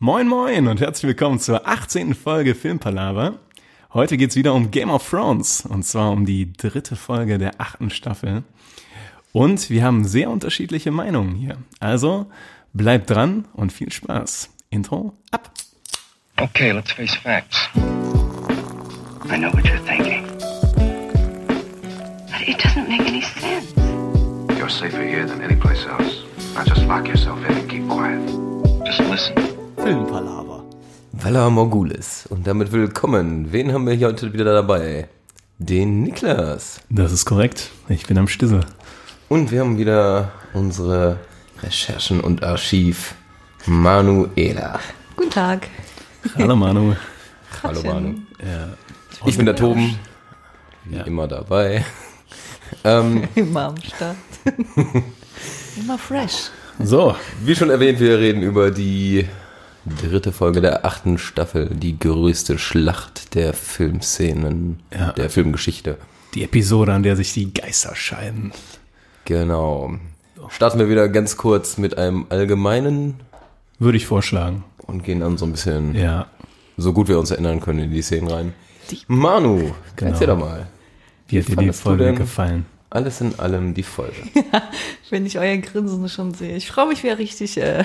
Moin Moin und herzlich willkommen zur 18. Folge Filmpalava. Heute geht's wieder um Game of Thrones und zwar um die dritte Folge der achten Staffel. Und wir haben sehr unterschiedliche Meinungen hier. Also bleibt dran und viel Spaß. Intro ab. Okay, let's face facts. I know what you're thinking. But it doesn't make any sense. You're safer here than any place else. Now just lock yourself in and keep quiet. Just listen. Filmpalava. Valar Morgulis. Und damit willkommen. Wen haben wir hier heute wieder dabei? Den Niklas. Das ist korrekt. Ich bin am Stissel. Und wir haben wieder unsere Recherchen und Archiv Manuela. Guten Tag. Hallo Manu. Hallo Manu. Ja. Ich bin der Toben. Wie Ja. immer dabei. ähm, Immer am Start. Immer fresh. So, wie schon erwähnt, wir reden über die dritte Folge der achten Staffel. Die größte Schlacht der Filmszenen, Ja. der Filmgeschichte. die Episode, an der sich die Geister scheiden. Genau. Starten wir wieder ganz kurz mit einem allgemeinen Würde ich vorschlagen. und gehen dann so ein bisschen, Ja. so gut wir uns erinnern können, in die Szenen rein. Manu, Genau. erzähl doch mal. Wie hat dir die Folge gefallen? Alles in allem die Folge. Wenn ich euer Grinsen schon sehe. Ich freue mich wieder richtig, äh,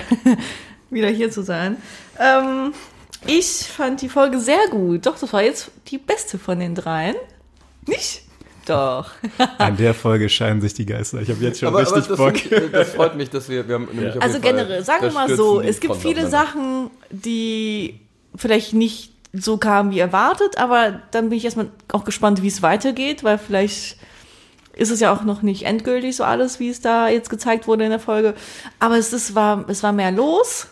wieder hier zu sein. Ähm, ich fand die Folge sehr gut. Doch, das war jetzt die beste von den dreien. Nicht? Doch. An der Folge scheiden sich die Geister. Ich habe jetzt schon richtig das, Bock. finde ich- das freut mich, dass wir, wir haben nämlich auf Also generell, sagen wir mal so, es gibt viele. Sachen, die vielleicht nicht so kamen wie erwartet, aber dann bin ich erstmal auch gespannt, wie es weitergeht, weil vielleicht ist es ja auch noch nicht endgültig so alles, wie es da jetzt gezeigt wurde in der Folge. Aber es ist, war, es war mehr los.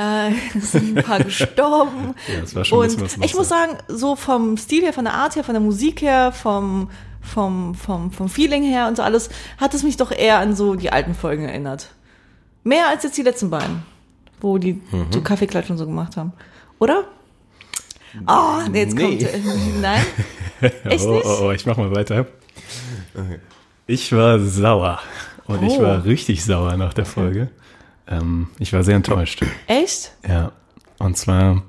Äh, es sind ein paar gestorben. Ja, es war schon ein bisschen Und was ich muss sagen, so vom Stil her, von der Art her, von der Musik her, vom, vom, vom, vom Feeling her und so alles, hat es mich doch eher an so die alten Folgen erinnert. Mehr als jetzt die letzten beiden, wo die Mhm. so Kaffeeklatsch und so gemacht haben. Oder? Oh, nee, jetzt Nee. kommt. Äh, nein? Echt oh, nicht? oh, oh, ich mach mal weiter. Ich war sauer. Und ich Oh. war richtig sauer nach der Folge. Ähm, ich war sehr enttäuscht. Echt? Ja. Und zwar,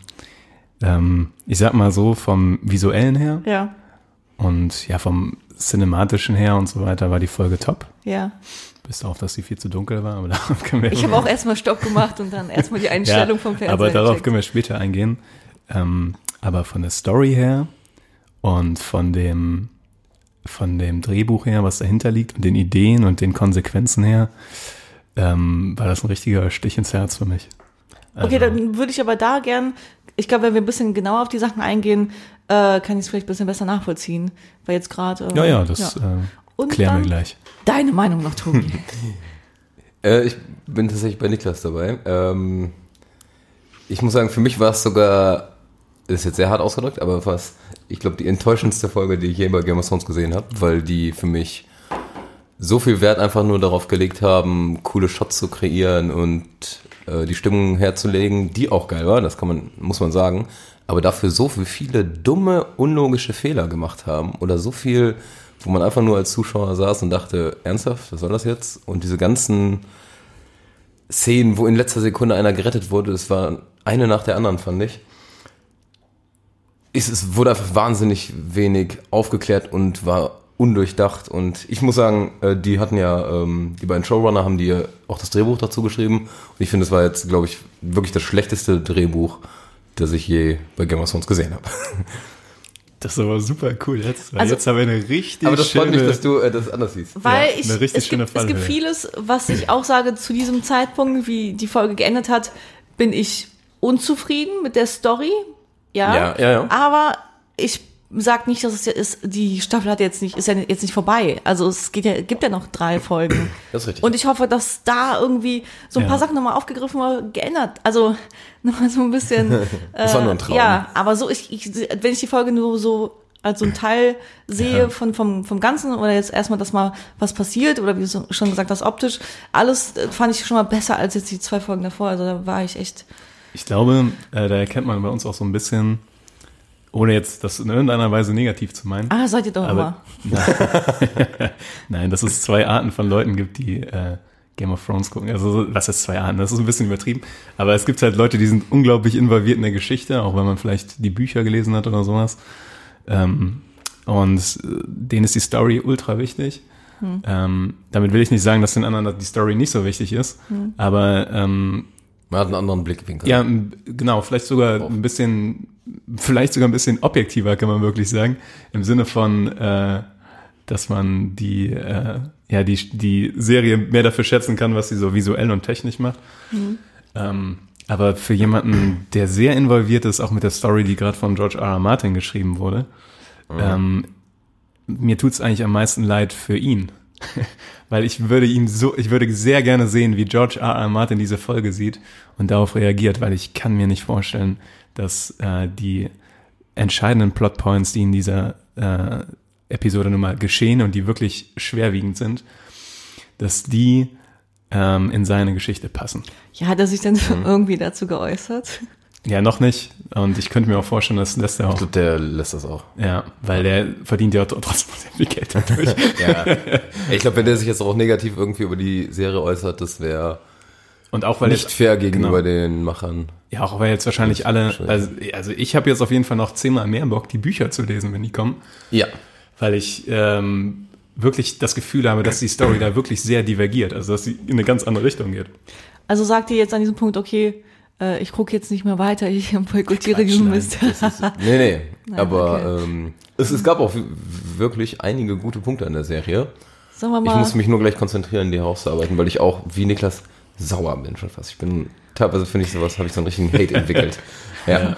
ähm, ich sag mal so, vom visuellen her Ja, und ja, vom cinematischen her und so weiter war die Folge top. ja. Bis auf, dass sie viel zu dunkel war, aber darauf können wir Ich habe auch erstmal Stopp gemacht und dann erstmal die Einstellung vom Fernseher. Aber darauf gecheckt. können wir später eingehen. Ähm, aber von der Story her und von dem, von dem Drehbuch her, was dahinter liegt und den Ideen und den Konsequenzen her, ähm, war das ein richtiger Stich ins Herz für mich. Okay, Also, dann würde ich aber da gern, ich glaube, wenn wir ein bisschen genauer auf die Sachen eingehen, äh, kann ich es vielleicht ein bisschen besser nachvollziehen. Weil jetzt gerade. Äh, Ja, ja, das Äh, Und klären wir gleich. Deine Meinung noch, Tobi. Äh, ich bin tatsächlich bei Niklas dabei. Ähm, ich muss sagen, für mich war es sogar, ist jetzt sehr hart ausgedrückt, aber was, ich glaube, die enttäuschendste Folge, die ich je bei Game of Thrones gesehen habe, weil die für mich so viel Wert einfach nur darauf gelegt haben, coole Shots zu kreieren und äh, die Stimmung herzulegen, die auch geil war, das kann man, muss man sagen, aber dafür so viel- viele dumme, unlogische Fehler gemacht haben oder so viel, wo man einfach nur als Zuschauer saß und dachte, ernsthaft, was soll das jetzt? Und diese ganzen Szenen, wo in letzter Sekunde einer gerettet wurde, das war eine nach der anderen, fand ich. Es wurde einfach wahnsinnig wenig aufgeklärt und war undurchdacht. Und ich muss sagen, äh, die hatten ja, ähm, die beiden Showrunner haben die ja auch das Drehbuch dazu geschrieben. Und ich finde, es war jetzt, glaube ich, wirklich das schlechteste Drehbuch, das ich je bei Game of Thrones gesehen habe. Das ist aber super cool jetzt. Also- jetzt haben wir eine richtig Aber das freut schöne... mich, dass du äh, das anders siehst. Weil Ja, ich, eine richtig es, schöne gibt, es gibt vieles, was ich auch sage, zu diesem Zeitpunkt, wie die Folge geendet hat, bin ich unzufrieden mit der Story. Ja, Ja, ja, ja. aber ich sag nicht, dass es ja ist, die Staffel hat jetzt nicht, ist ja jetzt nicht vorbei. Also es geht ja, gibt ja noch drei Folgen. Das ist richtig. Und ich hoffe, dass da irgendwie so ein Ja. paar Sachen nochmal aufgegriffen oder geändert. Also nochmal so ein bisschen. Das war nur ein Traum. Ja, aber so, ich, ich, wenn ich die Folge nur so als so ein Teil sehe Ja. von, vom, vom Ganzen oder jetzt erstmal, dass mal was passiert oder wie du schon gesagt hast, optisch, alles äh, fand ich schon mal besser als jetzt die zwei Folgen davor. Also da war ich echt. Ich glaube, äh, da erkennt man bei uns auch so ein bisschen, ohne jetzt das in irgendeiner Weise negativ zu meinen. Ah, seid ihr doch Aber- immer. Nein, dass es zwei Arten von Leuten gibt, die äh, Game of Thrones gucken. Also so- was ist zwei Jahren? Das ist ein bisschen übertrieben. Aber es gibt halt Leute, die sind unglaublich involviert in der Geschichte, auch wenn man vielleicht die Bücher gelesen hat oder sowas. Ähm, und äh, denen ist die Story ultra wichtig. Ähm, damit will ich nicht sagen, dass den anderen die Story nicht so wichtig ist. Aber ähm, Man hat einen anderen Blickwinkel. ja, genau, vielleicht sogar ein bisschen, vielleicht sogar ein bisschen objektiver, kann man wirklich sagen. Im Sinne von, äh, dass man die, äh, ja, die, die Serie mehr dafür schätzen kann, was sie so visuell und technisch macht. Ähm, aber für jemanden, der sehr involviert ist, auch mit der Story, die gerade von George R. R. Martin geschrieben wurde, ähm, mir tut's eigentlich am meisten leid für ihn. Weil ich würde ihn so, ich würde sehr gerne sehen, wie George R. R. Martin diese Folge sieht und darauf reagiert, weil ich kann mir nicht vorstellen, dass äh, die entscheidenden Plotpoints, die in dieser äh, Episode nun mal geschehen und die wirklich schwerwiegend sind, dass die ähm, in seine Geschichte passen. Ja, hat er sich denn Mhm. irgendwie dazu geäußert? Ja, noch nicht. Und ich könnte mir auch vorstellen, dass lässt er Ich auch. glaube, der lässt das auch. Ja, weil der verdient ja trotzdem sehr viel Geld dadurch. Ja. ich glaube, wenn der sich jetzt auch negativ irgendwie über die Serie äußert, das wäre Und auch weil nicht jetzt, fair gegenüber genau. den Machern. ja, auch weil jetzt wahrscheinlich alle, also, also ich habe jetzt auf jeden Fall noch zehnmal mehr Bock, die Bücher zu lesen, wenn die kommen, Ja. weil ich ähm, wirklich das Gefühl habe, dass die Story da wirklich sehr divergiert, also dass sie in eine ganz andere Richtung geht. Also sagt ihr jetzt an diesem Punkt, okay, äh, ich gucke jetzt nicht mehr weiter, ich boykottiere diesen nein, Mist. Nee, nee. Aber okay. ähm, es, es gab auch wirklich einige gute Punkte an der Serie. Sagen wir Ich mal, muss mich nur gleich konzentrieren, die herauszuarbeiten, weil ich auch, wie Niklas, sauer bin schon fast. Ich bin, teilweise finde ich sowas, habe ich so einen richtigen Hate entwickelt. Ja.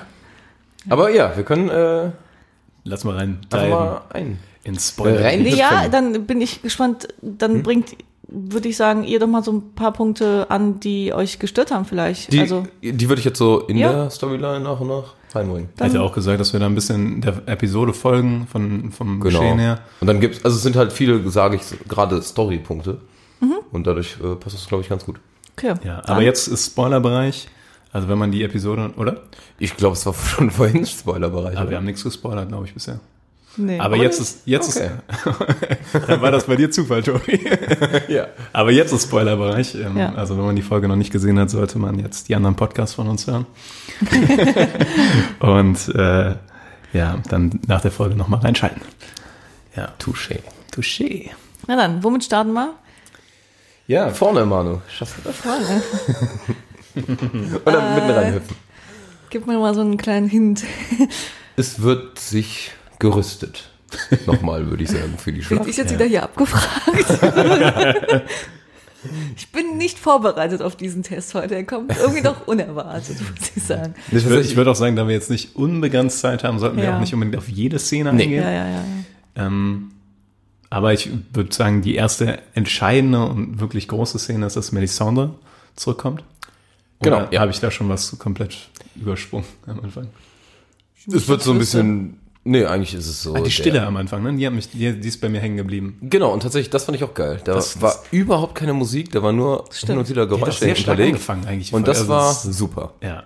Aber ja, wir können äh, Lass mal rein mal ein. in Spoiler. Rein- ja, dann bin ich gespannt, dann Hm? bringt, würde ich sagen, ihr doch mal so ein paar Punkte an, die euch gestört haben vielleicht. Die, also, die würde ich jetzt so in Ja. der Storyline nach und nach reinbringen. Ich hätte auch gesagt, dass wir da ein bisschen der Episode folgen von, vom Genau. Geschehen her. Und dann gibt's, also es sind halt viele, sage ich, gerade Story-Punkte. Mhm. Und dadurch äh, passt das, glaube ich, ganz gut. okay. Ja, Dann- aber jetzt ist Spoilerbereich. Also wenn man die Episode, oder? Ich glaube, es war schon vorhin Spoilerbereich. Aber wir oder? haben nichts gespoilert, glaube ich, bisher. Nee. Aber jetzt ist, jetzt Okay. ist, dann war das bei dir Zufall, Tobi. ja. Aber jetzt ist Spoilerbereich. Ähm, Ja. Also wenn man die Folge noch nicht gesehen hat, sollte man jetzt die anderen Podcasts von uns hören. Und äh, ja, dann nach der Folge nochmal reinschalten. Ja, Touché. touché. Na dann, womit starten wir? Ja, vorne, Manu. Schaffst du das? Vorne. Und dann mitten reinhüpfen. Gib mir mal so einen kleinen Hint. Es wird sich gerüstet. Nochmal, würde ich sagen, für die Bin Schlacht. ich jetzt wieder hier abgefragt? ich bin nicht vorbereitet auf diesen Test heute. Er kommt irgendwie doch unerwartet, muss ich sagen. Ich würde ich würd auch sagen, da wir jetzt nicht unbegrenzt Zeit haben, sollten wir Ja. auch nicht unbedingt auf jede Szene Nee. eingehen. Ja, ja, ja. Ähm, aber ich würde sagen, die erste entscheidende und wirklich große Szene ist, dass Melisandre zurückkommt. Genau, Oder ja. habe ich da schon was komplett übersprungen am Anfang? Es wird so ein bisschen. Nee, eigentlich ist es so. Ah, die der- Stille am Anfang, ne? Die, hat mich, die, die ist bei mir hängen geblieben. Genau, und tatsächlich, das fand ich auch geil. Da Das- war überhaupt keine Musik, da war nur Stimmt. hin und wieder Die hat auch Geräusche sehr stark hinterlegt. angefangen eigentlich. Und das Also war das- super. Ja,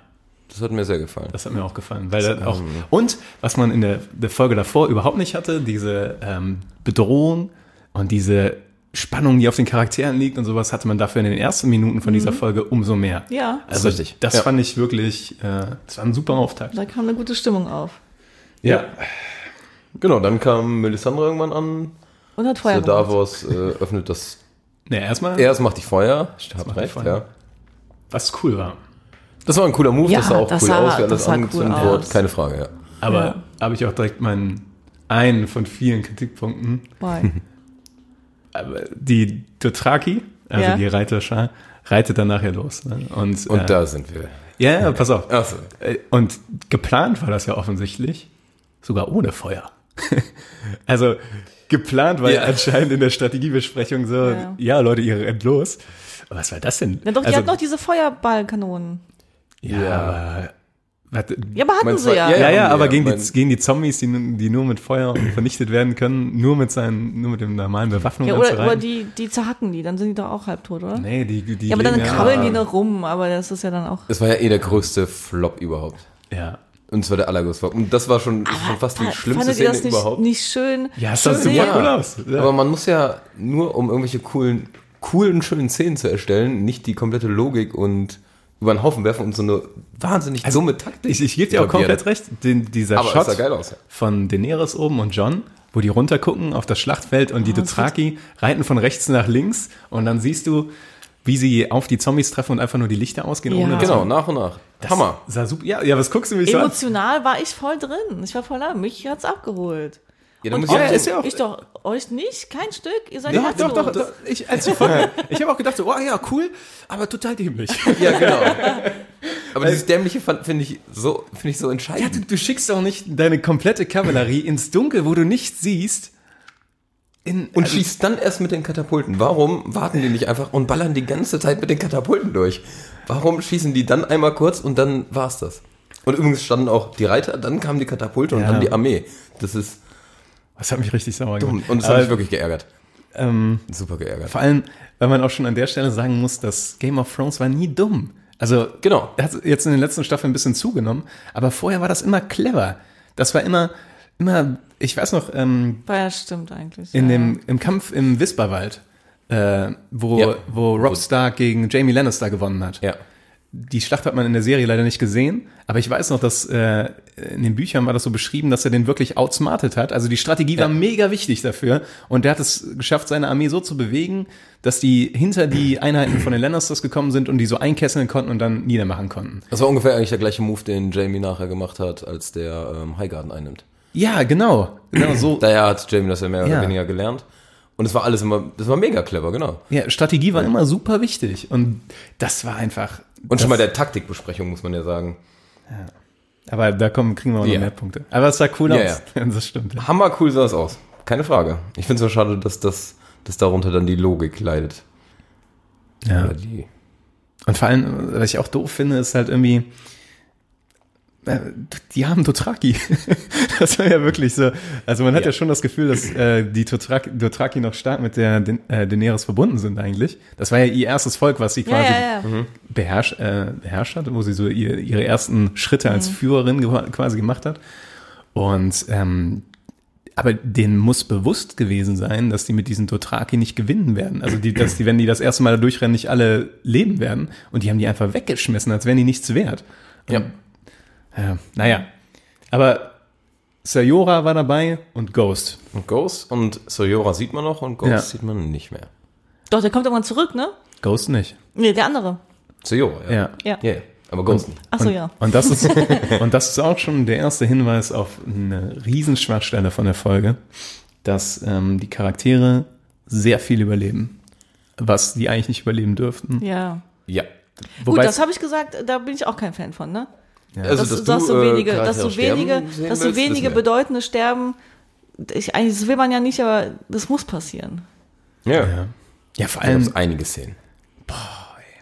Das hat mir sehr gefallen. das hat mir auch gefallen. Weil das auch, und was man in der, der Folge davor überhaupt nicht hatte, diese ähm, Bedrohung und diese Spannung, die auf den Charakteren liegt und sowas, hatte man dafür in den ersten Minuten von dieser Folge umso mehr. Ja. Also ist richtig. das Ja. fand ich wirklich, äh, das war ein super Auftakt. Da kam eine gute Stimmung auf. Ja. Genau, dann kam Melisandre irgendwann an. Und hat Feuer gemacht. Davos äh, öffnet das. Ne, erstmal, Erst macht die Feuer. Ich hab macht die recht, Feuer. ja. was cool war. Das war ein cooler Move, Ja, das sah auch das cool sah- aus, wie alles cool angezündet aus. wurde. Keine Frage, ja. Aber Ja. habe ich auch direkt meinen einen von vielen Kritikpunkten. Why? Aber die Dothraki, also Ja. die Reiterschar, reitet dann nachher los. Ne? Und, Und äh, da sind wir. Ja, ja, pass auf. Achso. Äh, Und geplant war das ja offensichtlich, sogar ohne Feuer. also geplant war ja. Anscheinend in der Strategiebesprechung so, ja, Ja. Leute, ihr rennt los. Aber was war das denn? Na doch, die also, hat noch diese Feuerballkanonen. ja, Ja. aber, Ja, aber hatten sie ja. ja, ja, ja, aber ja. gegen, die, gegen die Zombies, die, die nur mit Feuer vernichtet werden können, nur mit seinen, nur mit dem normalen Bewaffnung Ja, oder, oder die, die zerhacken die, dann sind die doch auch halbtot, oder? Nee, die, die ja, aber dann krabbeln die noch rum, aber das ist ja dann auch. Das war ja eh der größte Flop überhaupt. Ja. Und zwar der allergrößte Flop. Und das war schon, schon fast die schlimmste Szene das nicht, überhaupt. nicht schön? Ja, es sah super ja. cool aus. Ja. Aber man muss ja nur um irgendwelche coolen coolen, schönen Szenen zu erstellen, nicht die komplette Logik und über den Haufen werfen und so eine wahnsinnig dumme Taktik. Ich, ich gebe dir auch komplett recht. Den, dieser Aber Shot aus. von Daenerys oben und John, wo die runtergucken auf das Schlachtfeld und die Dothraki reiten von rechts nach links und dann siehst du, wie sie auf die Zombies treffen und einfach nur die Lichter ausgehen. Ja. Ohne Genau, nach und nach. Hammer. Sah super. Ja, ja, was guckst du mich so an? Emotional war ich voll drin. Ich war voll da. Mich hat's abgeholt. Ja, da Und muss ich Ja, auch- ist ja auch- ich doch, euch nicht? Kein Stück? Ihr seid Ja, doch, doch, doch. Ich, als Folge, ich habe auch gedacht, so, oh ja, cool, aber total dämlich. Ja, genau. Aber dieses Dämliche fand- finde ich so, finde ich so Ja, entscheidend. du, du schickst doch nicht deine komplette Kavallerie ins Dunkel, wo du nichts siehst. In, Und also- schießt dann erst mit den Katapulten. Warum warten die nicht einfach und ballern die ganze Zeit mit den Katapulten durch? Warum schießen die dann einmal kurz und dann war's das? Und übrigens standen auch die Reiter, dann kamen die Katapulte und Ja. dann die Armee. Das ist Das hat mich richtig sauer dumm. gemacht. Und das Aber, hat mich wirklich geärgert. ähm, Super geärgert. vor allem, weil man auch schon an der Stelle sagen muss, dass Game of Thrones war nie dumm. Also, Genau. er hat jetzt in den letzten Staffeln ein bisschen zugenommen, aber vorher war das immer clever. Das war immer, immer, ich weiß noch, ähm, Ja, stimmt eigentlich. in ja. dem, im Kampf im Wisperwald, äh, wo, Ja. wo Rob Stark gegen Jamie Lannister gewonnen hat. Ja. Die Schlacht hat man in der Serie leider nicht gesehen, aber ich weiß noch, dass äh, in den Büchern war das so beschrieben, dass er den wirklich outsmartet hat. Also die Strategie war mega wichtig dafür und der hat es geschafft, seine Armee so zu bewegen, dass die hinter die Einheiten von den Lannisters gekommen sind und die so einkesseln konnten und dann niedermachen konnten. Das war ungefähr eigentlich der gleiche Move, den Jamie nachher gemacht hat, als der ähm, Highgarden einnimmt. Ja, genau, genau so. Daher hat Jamie das ja mehr Ja. oder weniger gelernt. Und es war alles immer, das war mega clever, genau. Ja, Strategie war immer super wichtig und das war einfach. Und schon mal der Taktikbesprechung, muss man ja sagen. Aber da kommen, kriegen wir auch noch Ja. mehr Punkte. Aber es sah cool Ja, aus. das stimmt. ja. Hammer cool sah es aus. Keine Frage. Ich finde es nur schade, dass das, dass darunter dann die Logik leidet. Ja. Oder die. Und vor allem, was ich auch doof finde, ist halt irgendwie, die haben Dothraki. Das war ja wirklich so. Also man hat ja, Ja. schon das Gefühl, dass äh, die Dothraki, Dothraki noch stark mit der Den- äh, Daenerys verbunden sind eigentlich. Das war ja ihr erstes Volk, was sie quasi ja, ja. beherrscht, äh, beherrscht hat, wo sie so ihr, ihre ersten Schritte Mhm. als Führerin ge- quasi gemacht hat. Und ähm, aber denen muss bewusst gewesen sein, dass die mit diesen Dothraki nicht gewinnen werden. Also die, dass die, wenn die das erste Mal da durchrennen, nicht alle leben werden. Und die haben die einfach weggeschmissen, als wären die nichts wert. Ja. Ja, naja. Aber Sayora war dabei und Ghost. Und Ghost und Soyora sieht man noch und Ghost Ja. sieht man nicht mehr. Doch, der kommt irgendwann zurück, ne? Ghost nicht. Nee, der andere. Soyora, ja. Ja. Ja. Ja, aber Ghost nicht. Ach so, und, ja. Und das, ist, und das ist auch schon der erste Hinweis auf eine Riesenschwachstelle von der Folge, dass ähm, die Charaktere sehr viel überleben, was die eigentlich nicht überleben dürften. Ja. Ja. Gut, Wobei das habe ich gesagt, da bin ich auch kein Fan von, ne? Also, dass, dass, so äh, wenige, dass so wenige, dass so wenige bedeutende sterben. Ich, eigentlich, das will man ja nicht, aber das muss passieren. Ja. ja. ja, ja vor Da allem, einige Szenen.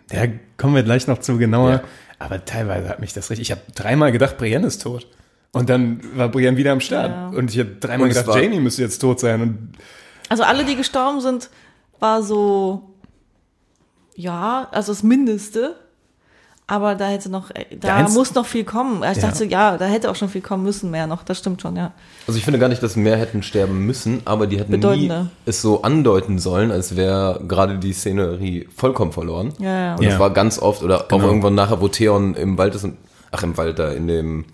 da kommen wir gleich noch zu genauer, Ja. aber teilweise hat mich das richtig, ich habe dreimal gedacht, Brienne ist tot. Und dann war Brienne wieder am Start. Ja. Und ich habe dreimal Und gedacht, war- Jamie müsste jetzt tot sein. Und Also alle, die gestorben sind, war so, ja, also das Mindeste. Aber da hätte noch, äh, da Eins- muss noch viel kommen. Ich Ja. dachte, ja, da hätte auch schon viel kommen müssen, mehr noch. Das stimmt schon, ja. Also ich finde gar nicht, dass mehr hätten sterben müssen, aber die hätten nie es so andeuten sollen, als wäre gerade die Szenerie vollkommen verloren. Ja, ja. Und Ja. das war ganz oft, oder auch Genau. irgendwann nachher, wo Theon im Wald ist und, ach im Wald da, in dem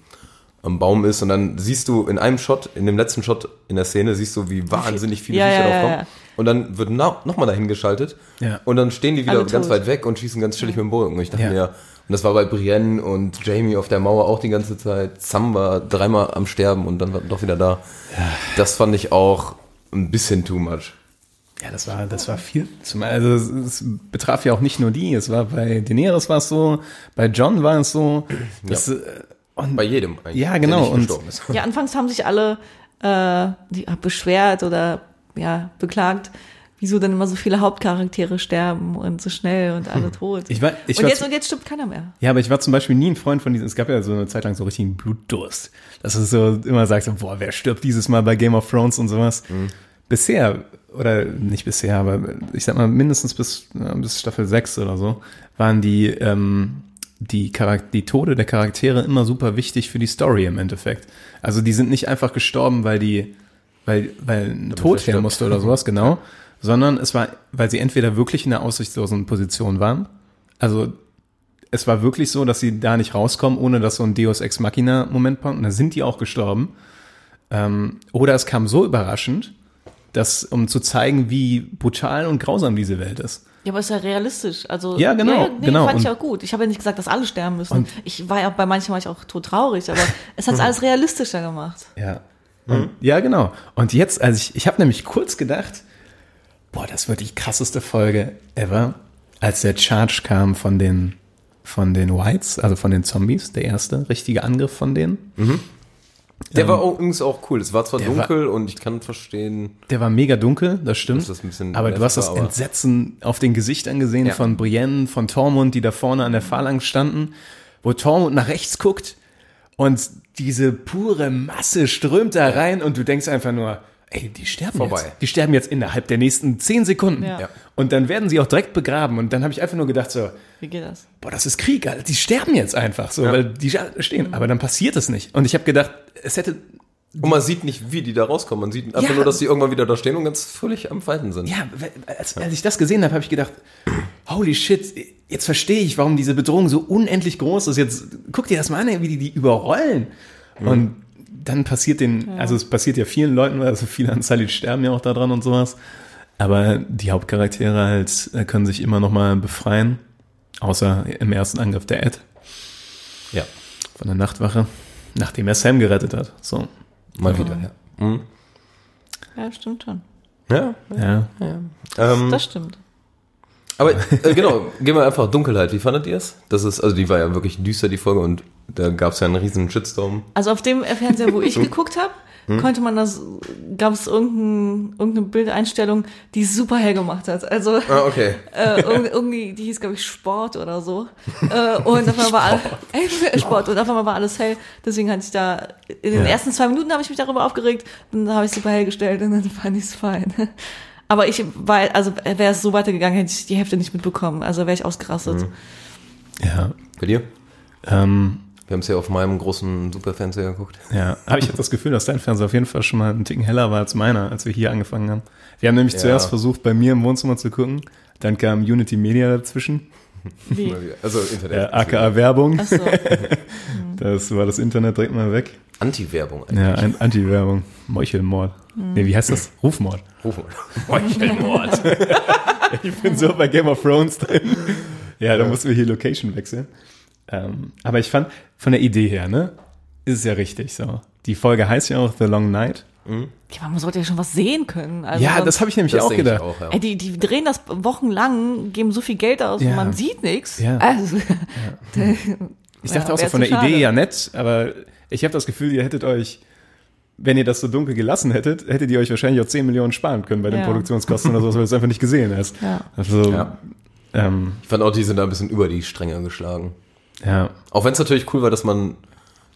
am Baum ist und dann siehst du in einem Shot, in dem letzten Shot in der Szene, siehst du, wie wahnsinnig viele Ja, Viecher ja, drauf ja, kommen. ja. Und dann wird nochmal dahin geschaltet Ja. und dann stehen die wieder Alle ganz tot. weit weg und schießen ganz chillig mit dem Bogen. Und ich dachte Ja. mir, und das war bei Brienne und Jamie auf der Mauer auch die ganze Zeit. Sam war dreimal am Sterben und dann war doch wieder da. Das fand ich auch ein bisschen too much. Ja, das war, das war viel. Zum, also es, es betraf ja auch nicht nur die. Es war bei Daenerys war es so, bei John war es so. Das, äh, und, Bei jedem eigentlich. Ja, genau, Der nicht und-. Ja, anfangs haben sich alle äh, die, beschwert oder ja, beklagt, wieso dann immer so viele Hauptcharaktere sterben und so schnell und alle tot. Ich war- ich und war jetzt und jetzt stirbt keiner mehr. ja, aber ich war zum Beispiel nie ein Freund von diesem. Es gab ja so eine Zeit lang so richtigen Blutdurst. Dass du so immer sagst, so, boah, wer stirbt dieses Mal bei Game of Thrones und sowas. Bisher, oder nicht bisher, aber ich sag mal mindestens bis, bis Staffel 6 oder so, waren die, ähm, die, Charak die Tode der Charaktere immer super wichtig für die Story im Endeffekt. Also die sind nicht einfach gestorben, weil die, weil, weil ein Tod her musste oder sowas, genau. sondern es war, weil sie entweder wirklich in einer aussichtslosen Position waren, also es war wirklich so, dass sie da nicht rauskommen, ohne dass so ein Deus Ex Machina Moment kommt, und da sind die auch gestorben. Ähm, oder es kam so überraschend, dass, um zu zeigen, wie brutal und grausam diese Welt ist. Ja, aber ist ja realistisch. Also, Ja, genau, nee, genau. fand ich Und- auch gut. Ich habe ja nicht gesagt, dass alle sterben müssen. ich war ja auch bei manchen war ich auch tot traurig, aber es hat alles realistischer gemacht. Ja. Und, ja, genau. Und jetzt, also ich, ich habe nämlich kurz gedacht, boah, das wird die krasseste Folge ever, als der Charge kam von den, von den Whites, also von den Zombies, der erste richtige Angriff von denen. Der war auch, übrigens auch cool. Es war zwar Ähm, der war- dunkel und ich kann verstehen, Der war mega dunkel, das stimmt. Das aber du hast das war, Entsetzen auf den Gesichtern gesehen Ja. von Brienne, von Tormund, die da vorne an der Phalanx standen, wo Tormund nach rechts guckt und diese pure Masse strömt da rein und du denkst einfach nur, ey, die sterben Vorbei. jetzt. Die sterben jetzt innerhalb der nächsten zehn Sekunden. Ja. Ja. Und dann werden sie auch direkt begraben. Und dann habe ich einfach nur gedacht so, Wie geht das? boah, das ist Krieg, Alter. die sterben jetzt einfach so, weil die stehen. Aber dann passiert es nicht. Und ich habe gedacht, es hätte und man sieht nicht, wie die da rauskommen. Man sieht einfach Ja. nur, dass die irgendwann wieder da stehen und ganz völlig am Fighten sind. Ja, als, als ich das gesehen habe, habe ich gedacht, holy shit, jetzt verstehe ich, warum diese Bedrohung so unendlich groß ist. Jetzt guck dir das mal an, wie die die überrollen. Und dann passiert den, also es passiert ja vielen Leuten, also viele an Sully sterben ja auch daran und sowas. Aber die Hauptcharaktere halt äh, können sich immer noch mal befreien. Außer im ersten Angriff der Ed Ja. von der Nachtwache, nachdem er Sam gerettet hat. So. Mal wieder, ja. Mhm. Ja, stimmt schon. Ja. Ja. Ähm, Das stimmt. Aber äh, genau, gehen wir einfach Dunkelheit. Wie fandet ihr es? Das ist, also die war ja wirklich düster, die Folge, und da gab es ja einen riesen Shitstorm. Also auf dem Fernseher, wo ich geguckt habe, Hm? konnte man das, gab es irgendein, irgendeine Bildeinstellung, die super hell gemacht hat. Also Ah, okay. äh, irg- irgendwie, die hieß, glaube ich, Sport oder so. Äh, und auf einmal war alles, Sport. Und auf einmal war alles hell. Deswegen hatte ich da, in den Ja. ersten zwei Minuten habe ich mich darüber aufgeregt und dann habe ich super hell gestellt und dann fand ich es fein. Aber ich war, also wäre es so weitergegangen, hätte ich die Hälfte nicht mitbekommen. Also wäre ich ausgerastet. Ja. Bei dir? Ähm, Wir haben es ja auf meinem großen Superfernseher geguckt. Ja, aber ich hatte das Gefühl, dass dein Fernseher auf jeden Fall schon mal einen Ticken heller war als meiner, als wir hier angefangen haben. Wir haben nämlich zuerst versucht, bei mir im Wohnzimmer zu gucken. Dann kam Unity Media dazwischen, Wie? Also äh, Internet. aka Werbung. Achso. Das war das Internet direkt mal weg. Anti-Werbung eigentlich. Ja, ein Anti-Werbung. Meuchelmord. Nee, wie heißt das? Rufmord. Ruf mal. Meuchelmord. Ich bin so bei Game of Thrones drin. Ja, da mussten wir hier Location wechseln. Ähm, aber ich fand, von der Idee her, ne, ist es ja richtig so. Die Folge heißt ja auch The Long Night. Ja, man sollte ja schon was sehen können. Also ja, sonst- das habe ich nämlich auch gedacht. auch, ja. Ey, die, die drehen das wochenlang, geben so viel Geld aus Ja. und man sieht nichts. Ja. Also, Ich dachte Ja, auch so von der Idee schade. ja nett, aber ich habe das Gefühl, ihr hättet euch, wenn ihr das so dunkel gelassen hättet, hättet ihr euch wahrscheinlich auch 10 Millionen sparen können bei den Ja. Produktionskosten oder so, weil du es einfach nicht gesehen hast. Ja. Also, Ja. ähm, Ich fand auch, die sind da ein bisschen über die Stränge geschlagen. ja. Auch wenn es natürlich cool war, dass man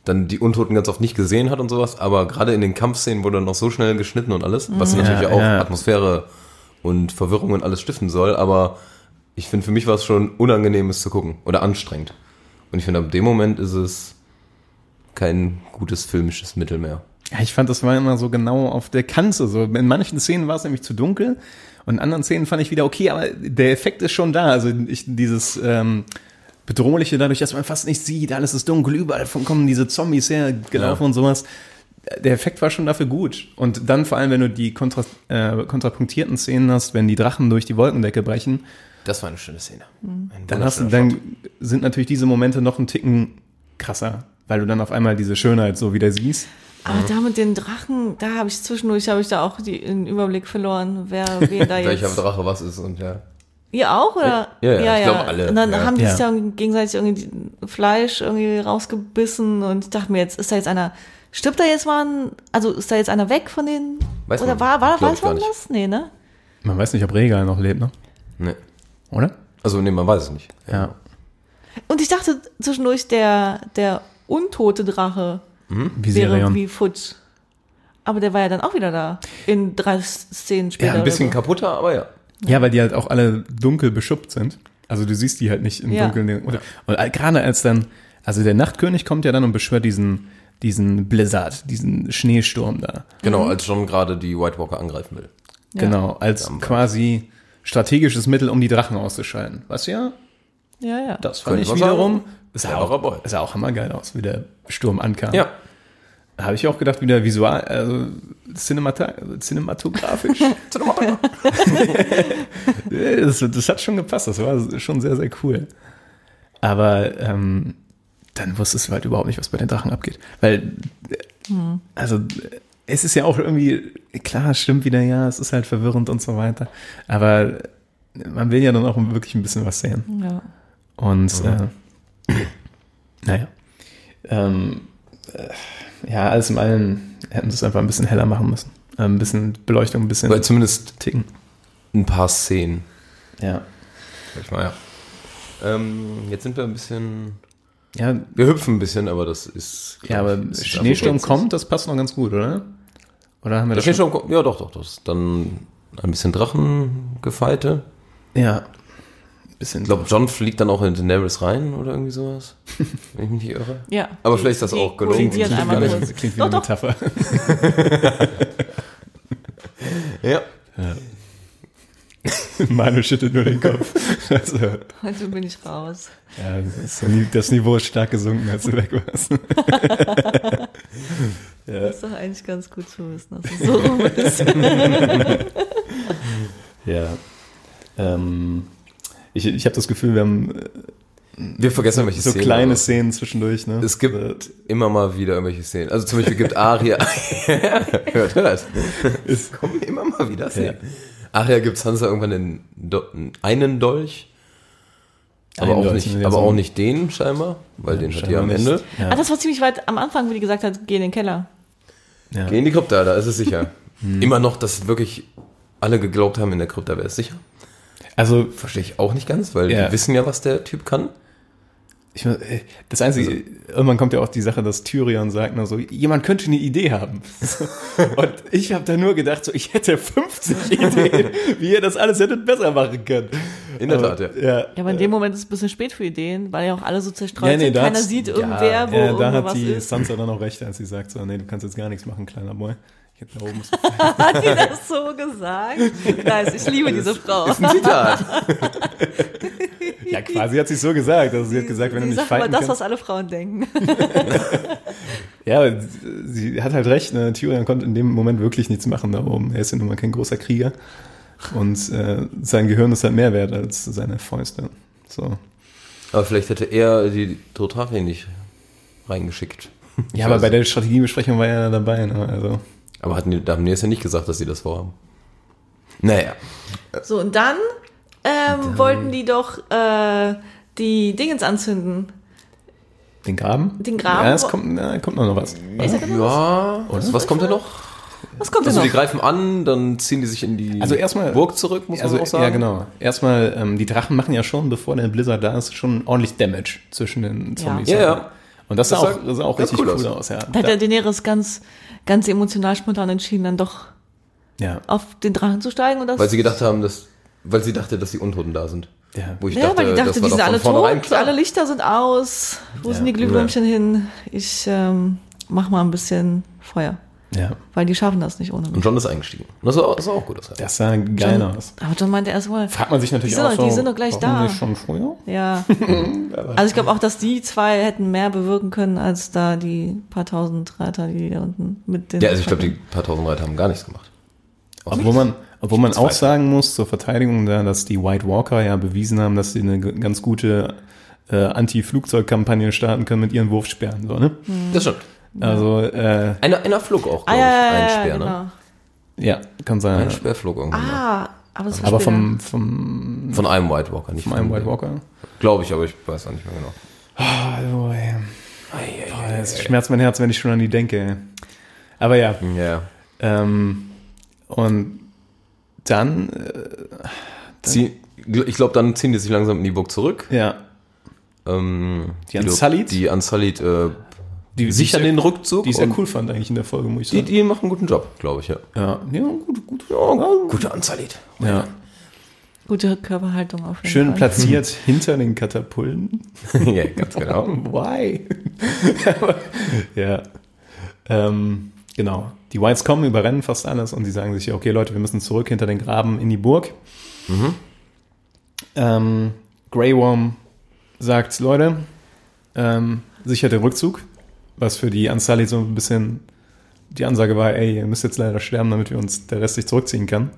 dann die Untoten ganz oft nicht gesehen hat und sowas, aber gerade in den Kampfszenen wurde dann noch so schnell geschnitten und alles, was natürlich Ja, auch ja. Atmosphäre und Verwirrung und alles stiften soll, aber ich finde, für mich war es schon unangenehm, es zu gucken oder anstrengend. Und ich finde, ab dem Moment ist es kein gutes filmisches Mittel mehr. Ja, ich fand, das war immer so genau auf der Kante. So. In manchen Szenen war es nämlich zu dunkel und in anderen Szenen fand ich wieder okay, aber der Effekt ist schon da. Also ich, dieses ähm, Bedrohliche dadurch, dass man fast nicht sieht, alles ist dunkel, überall von- kommen diese Zombies hergelaufen Ja. und sowas. Der Effekt war schon dafür gut. Und dann vor allem, wenn du die kontra äh, kontrapunktierten Szenen hast, wenn die Drachen durch die Wolkendecke brechen, Das war eine schöne Szene. Ein dann, hast dann sind natürlich diese Momente noch einen Ticken krasser, weil du dann auf einmal diese Schönheit so wieder siehst. Aber da mit den Drachen, da habe ich zwischendurch, habe ich da auch die, den Überblick verloren, wer wen da jetzt. Welcher Drache was ist und ja. Ihr auch, oder? Ja, ja, ich glaube alle, Und dann ja. haben die Ja. sich dann gegenseitig irgendwie Fleisch irgendwie rausgebissen und ich dachte mir jetzt, ist da jetzt einer, stirbt da jetzt mal ein, also ist da jetzt einer weg von den, Weiß oder man, war, war, weiß man das? Nee, ne? Man weiß nicht, ob Regal noch lebt, ne? Nee. Oder? Also, nee, man weiß es nicht. Ja. Und ich dachte zwischendurch, der, der untote Drache wäre Viserion. wie Futsch. Aber der war ja dann auch wieder da. In drei Szenen später. Ja, ein bisschen so. kaputter, aber ja. Ja, weil die halt auch alle dunkel beschuppt sind. Also du siehst die halt nicht im Ja. Dunkeln. Und, und gerade als dann, also der Nachtkönig kommt ja dann und beschwört diesen, diesen Blizzard, diesen Schneesturm da. Genau, als John gerade die White Walker angreifen will. Genau, als quasi strategisches Mittel, um die Drachen auszuschalten. Was ja, Ja, ja. das fand ich wiederum, sagen. Sah auch, aber- sah auch hammergeil aus, wie der Sturm ankam. Ja. Habe ich auch gedacht, wieder visual, also cinemata cinematografisch. das, das hat schon gepasst, das war schon sehr, sehr cool. Aber ähm, dann wusstest du halt überhaupt nicht, was bei den Drachen abgeht. Weil, äh, also, es ist ja auch irgendwie, klar, stimmt wieder, ja, es ist halt verwirrend und so weiter. Aber man will ja dann auch wirklich ein bisschen was sehen. ja. Und äh, naja. Ähm, äh, ja, alles in allem hätten sie es einfach ein bisschen heller machen müssen. Äh, Ein bisschen Beleuchtung, ein bisschen Weil zumindest ticken. ein paar Szenen. Ja. Sag ich mal, ja. Ähm, jetzt sind wir ein bisschen. Ja, Wir hüpfen ein bisschen, aber das ist. ja aber ich, Schneesturm kommt, das passt noch ganz gut, oder? Oder haben wir Der das? Schneesturm kommt. Ja, doch, doch, das. Dann ein bisschen Drachengefeite. Ja. Bisschen. Ich glaube, John fliegt dann auch in Daenerys rein oder irgendwie sowas. wenn ich mich nicht irre. ja. Aber Die- vielleicht ist das auch gelungen. Klingt einmal gar nicht- kurz. das klingt wie Doch, eine doch. Metapher. Ja. Manu schüttelt nur den Kopf. Also, Heute bin ich raus. ja, das, das Niveau ist stark gesunken, als du weg warst. Das ist doch eigentlich ganz gut zu wissen, dass es so rum ist. Ja. Ähm, ich ich habe das Gefühl, wir haben äh, Wir vergessen welche so Szenen. kleine aber Szenen zwischendurch. Ne? Es gibt immer mal wieder irgendwelche Szenen. Also zum Beispiel gibt Aria. Hört ihr das? Es kommen immer mal wieder Szenen. Aria gibt Sansa irgendwann einen, Do einen Dolch. Aber, auch, Dolch, nicht, aber so auch nicht den scheinbar, weil den hat die am Ende. Ja. Ah, das war ziemlich weit am Anfang, wo die gesagt hat, geh in den Keller. Ja. Geh in die Krypta, da ist es sicher. Immer noch, dass wirklich alle geglaubt haben, in der Krypta wäre es sicher. Also Verstehe ich auch nicht ganz, weil Ja. die wissen ja, was der Typ kann. Ich, äh, das Einzige, irgendwann kommt ja auch die Sache, dass Tyrion sagt nur so, jemand könnte eine Idee haben. Und ich habe da nur gedacht, so, ich hätte 50 Ideen, wie ihr das alles hättet besser machen können. In der Aber, Tat, ja. ja. Ja, aber in dem Moment ist es ein bisschen spät für Ideen, weil ja auch alle so zerstreut Ja, nee, sind. da Keiner sieht irgendwer, wo Ja, da hat die ist. Sansa dann auch recht, als sie sagt so, nee, du kannst jetzt gar nichts machen, kleiner Boy. Ich hätte da oben Hat die das so gesagt? Nice, ich liebe diese Frau. Ist ein Zitat. Ja, quasi hat sie so gesagt. Also sie hat gesagt, wenn du Sie nicht sagt aber fighten das, kannst. was alle Frauen denken. Ja, aber sie hat halt recht. Ne? Tyrion konnte in dem Moment wirklich nichts machen da oben. Er ist ja nun mal kein großer Krieger. Und äh, sein Gehirn ist halt mehr wert als seine Fäuste. So. Aber vielleicht hätte er die Dothraki nicht reingeschickt. Ja, aber bei nicht. der Strategiebesprechung war er ja dabei. Ne? Also, Aber hatten die, da haben die es ja nicht gesagt, dass sie das vorhaben. Naja. So, und dann ähm, wollten die doch äh, die Dingens anzünden. den Graben? Den Graben? Ja, es kommt, na, kommt noch was. Da noch Ja, was, was kommt denn noch? Was kommt Also denn die noch? greifen an, dann ziehen die sich in die Also erstmal- Burg zurück, muss Also, man auch sagen. ja, genau. Erstmal, ähm, die Drachen machen ja schon, bevor der Blizzard da ist, schon ordentlich Damage zwischen den Zombies. Ja, ja. Und das, Das sah auch, das sah auch richtig cool cool, aus. aus. ja. Da hat der Daenerys ganz, ganz emotional spontan entschieden, dann doch ja. auf den Drachen zu steigen. Und das, Weil sie gedacht haben, dass, weil sie dachte, dass die Untoten da sind. Ja. Wo ich ja, dachte, weil die dachte, die sind alle tot, klar. alle Lichter sind aus. Wo sind die Glühwürmchen hin? Ich ähm, mach mal ein bisschen Feuer. Ja. Weil die schaffen das nicht ohne Und mich. John ist eingestiegen. Und das sah, das sah auch gut aus. Das sah geil aus. Aber John meinte erst mal, Fragt man sich natürlich Die sind auch doch- die so, sind doch gleich da. nicht schon früher? ja. also ich glaube auch, dass die zwei hätten mehr bewirken können, als da die paar tausend Reiter, die da unten mit den... Ja, also ich glaube, die paar tausend Reiter haben gar nichts gemacht. Obwohl man, obwohl man auch sagen muss, zur Verteidigung da, dass die White Walker ja bewiesen haben, dass sie eine ganz gute äh, Anti-Flugzeugkampagne starten können mit ihren Wurfsperren. So, ne? Das stimmt. Also, äh, Einer, einer flog auch, ah, glaube ja, ich, ja, ein Speer, genau. ne? ja, kann sein. Ein Speer flog irgendwann. Ah, aber das war Aber vom, vom, Von einem White Walker, nicht vom einem White Walker. Glaube ich, aber ich weiß auch nicht mehr genau. Also, ey. Boah, es schmerzt mein Herz, wenn ich schon an die denke. Ey. Aber ja, Ja. ähm, und dann, äh, Zieh, ich glaube, dann ziehen die sich langsam in die Burg zurück. ja, Ähm, Die Unsullied? Die Unsullied äh, die, sichern die ich den Rückzug. Die ich sehr cool fand eigentlich in der Folge, muss ich Die, sagen. die machen einen guten Job, glaube ich, ja. ja, ja, gut, gut. Gute Unsullied. Ja. Gute Körperhaltung auf jeden Schön Fall. platziert hinter den Katapulten. ja, ganz genau. Why? Ja. Ähm, genau. die Whites kommen, überrennen fast alles und sie sagen sich, okay Leute, wir müssen zurück hinter den Graben in die Burg. Ähm, Grey Worm sagt, Leute, ähm, sichert den Rückzug, was für die Ansali so ein bisschen die Ansage war, ey, ihr müsst jetzt leider sterben, damit wir uns der Rest sich zurückziehen kann.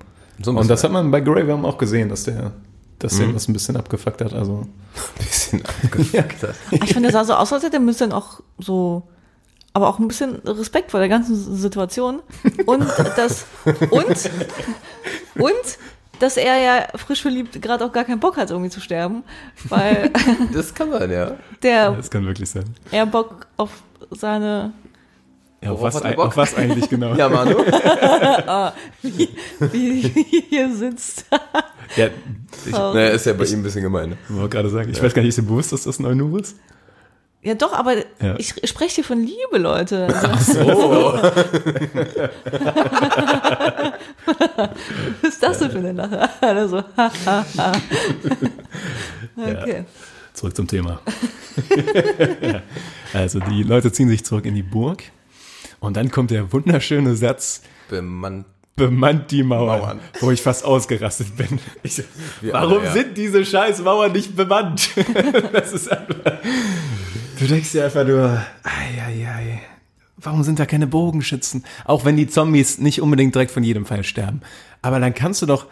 So ein und das hat man bei Grey Worm auch gesehen, dass der, dass der das ein bisschen abgefuckt hat. Also bisschen abgefuckt hat. Ich finde, der sah so aus, als hätte er ein bisschen auch so, aber auch ein bisschen Respekt vor der ganzen Situation. Und das, und, und, dass er ja frisch verliebt gerade auch gar keinen Bock hat, irgendwie zu sterben, weil Das kann sein, ja. der das kann wirklich sein. eher Bock auf seine, Ja, auf, was, hat er ei- Bock? auf was eigentlich genau? Ja, Manu. wie, wie hier sitzt. ja ich naja, ist ja bei ihm ein bisschen gemein. Ne? wollte gerade sagen, ich weiß gar nicht, ist dir bewusst, dass das Neunur ist? Ja, doch, aber Ja. ich spreche hier von Liebe, Leute. Oh, Was ist das denn für eine Lache? So, ha. Okay. Zurück zum Thema. Also die Leute ziehen sich zurück in die Burg und dann kommt der wunderschöne Satz, bemannt. bemannt die Mauern, Mauern. wo ich fast ausgerastet bin. Ich, warum alle, ja. sind diese scheiß Mauern nicht bemannt? das ist einfach, du denkst dir einfach nur, ei, ei, ei. Warum sind da keine Bogenschützen? Auch wenn die Zombies nicht unbedingt direkt von jedem Pfeil sterben. Aber dann kannst du doch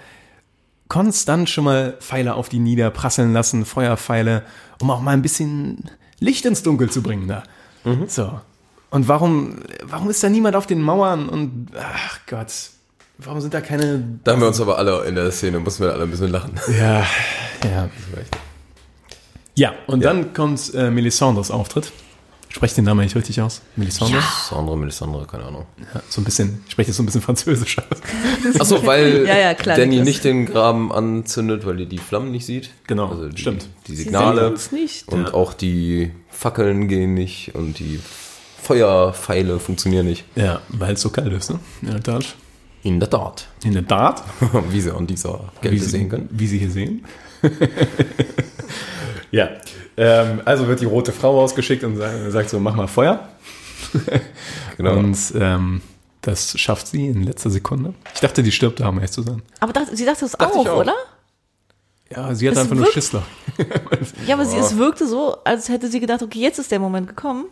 konstant schon mal Pfeile auf die niederprasseln lassen, Feuerpfeile, um auch mal ein bisschen Licht ins Dunkel zu bringen da. So. Und warum, warum ist da niemand auf den Mauern und, ach Gott, warum sind da keine, Da haben wir uns aber alle in der Szene, mussten wir alle ein bisschen lachen. ja, ja. Ja, und dann kommt äh, Melisandres Auftritt. Sprecht den Namen eigentlich richtig aus? Melisandre? Sandra, Melisandre, keine Ahnung. Ja. So ein bisschen, ich spreche jetzt so ein bisschen französisch aus. Achso, weil Ja, ja, klar, Danny nicht den Graben anzündet, weil die die Flammen nicht sieht. Genau, also die, stimmt. Die Sie Signale. sehen uns nicht. Und auch die Fackeln gehen nicht und die Feuerpfeile funktionieren nicht. Ja, weil es so kalt ist, ne? In der Tat. In der Tat. In der Tat. Wie Sie an dieser Sie, sehen können. Wie Sie hier sehen. ja, ähm, also wird die rote Frau ausgeschickt und sagt, so, mach mal Feuer. Genau. Und ähm, das schafft sie in letzter Sekunde. Ich dachte, die stirbt da, um ehrlich zu sein. Aber dacht, sie dachte es Dachte auch, auch. oder? Ja, sie hat Es einfach nur wirkt- Schissler. Ja, aber sie, es wirkte so, als hätte sie gedacht, okay, jetzt ist der Moment gekommen.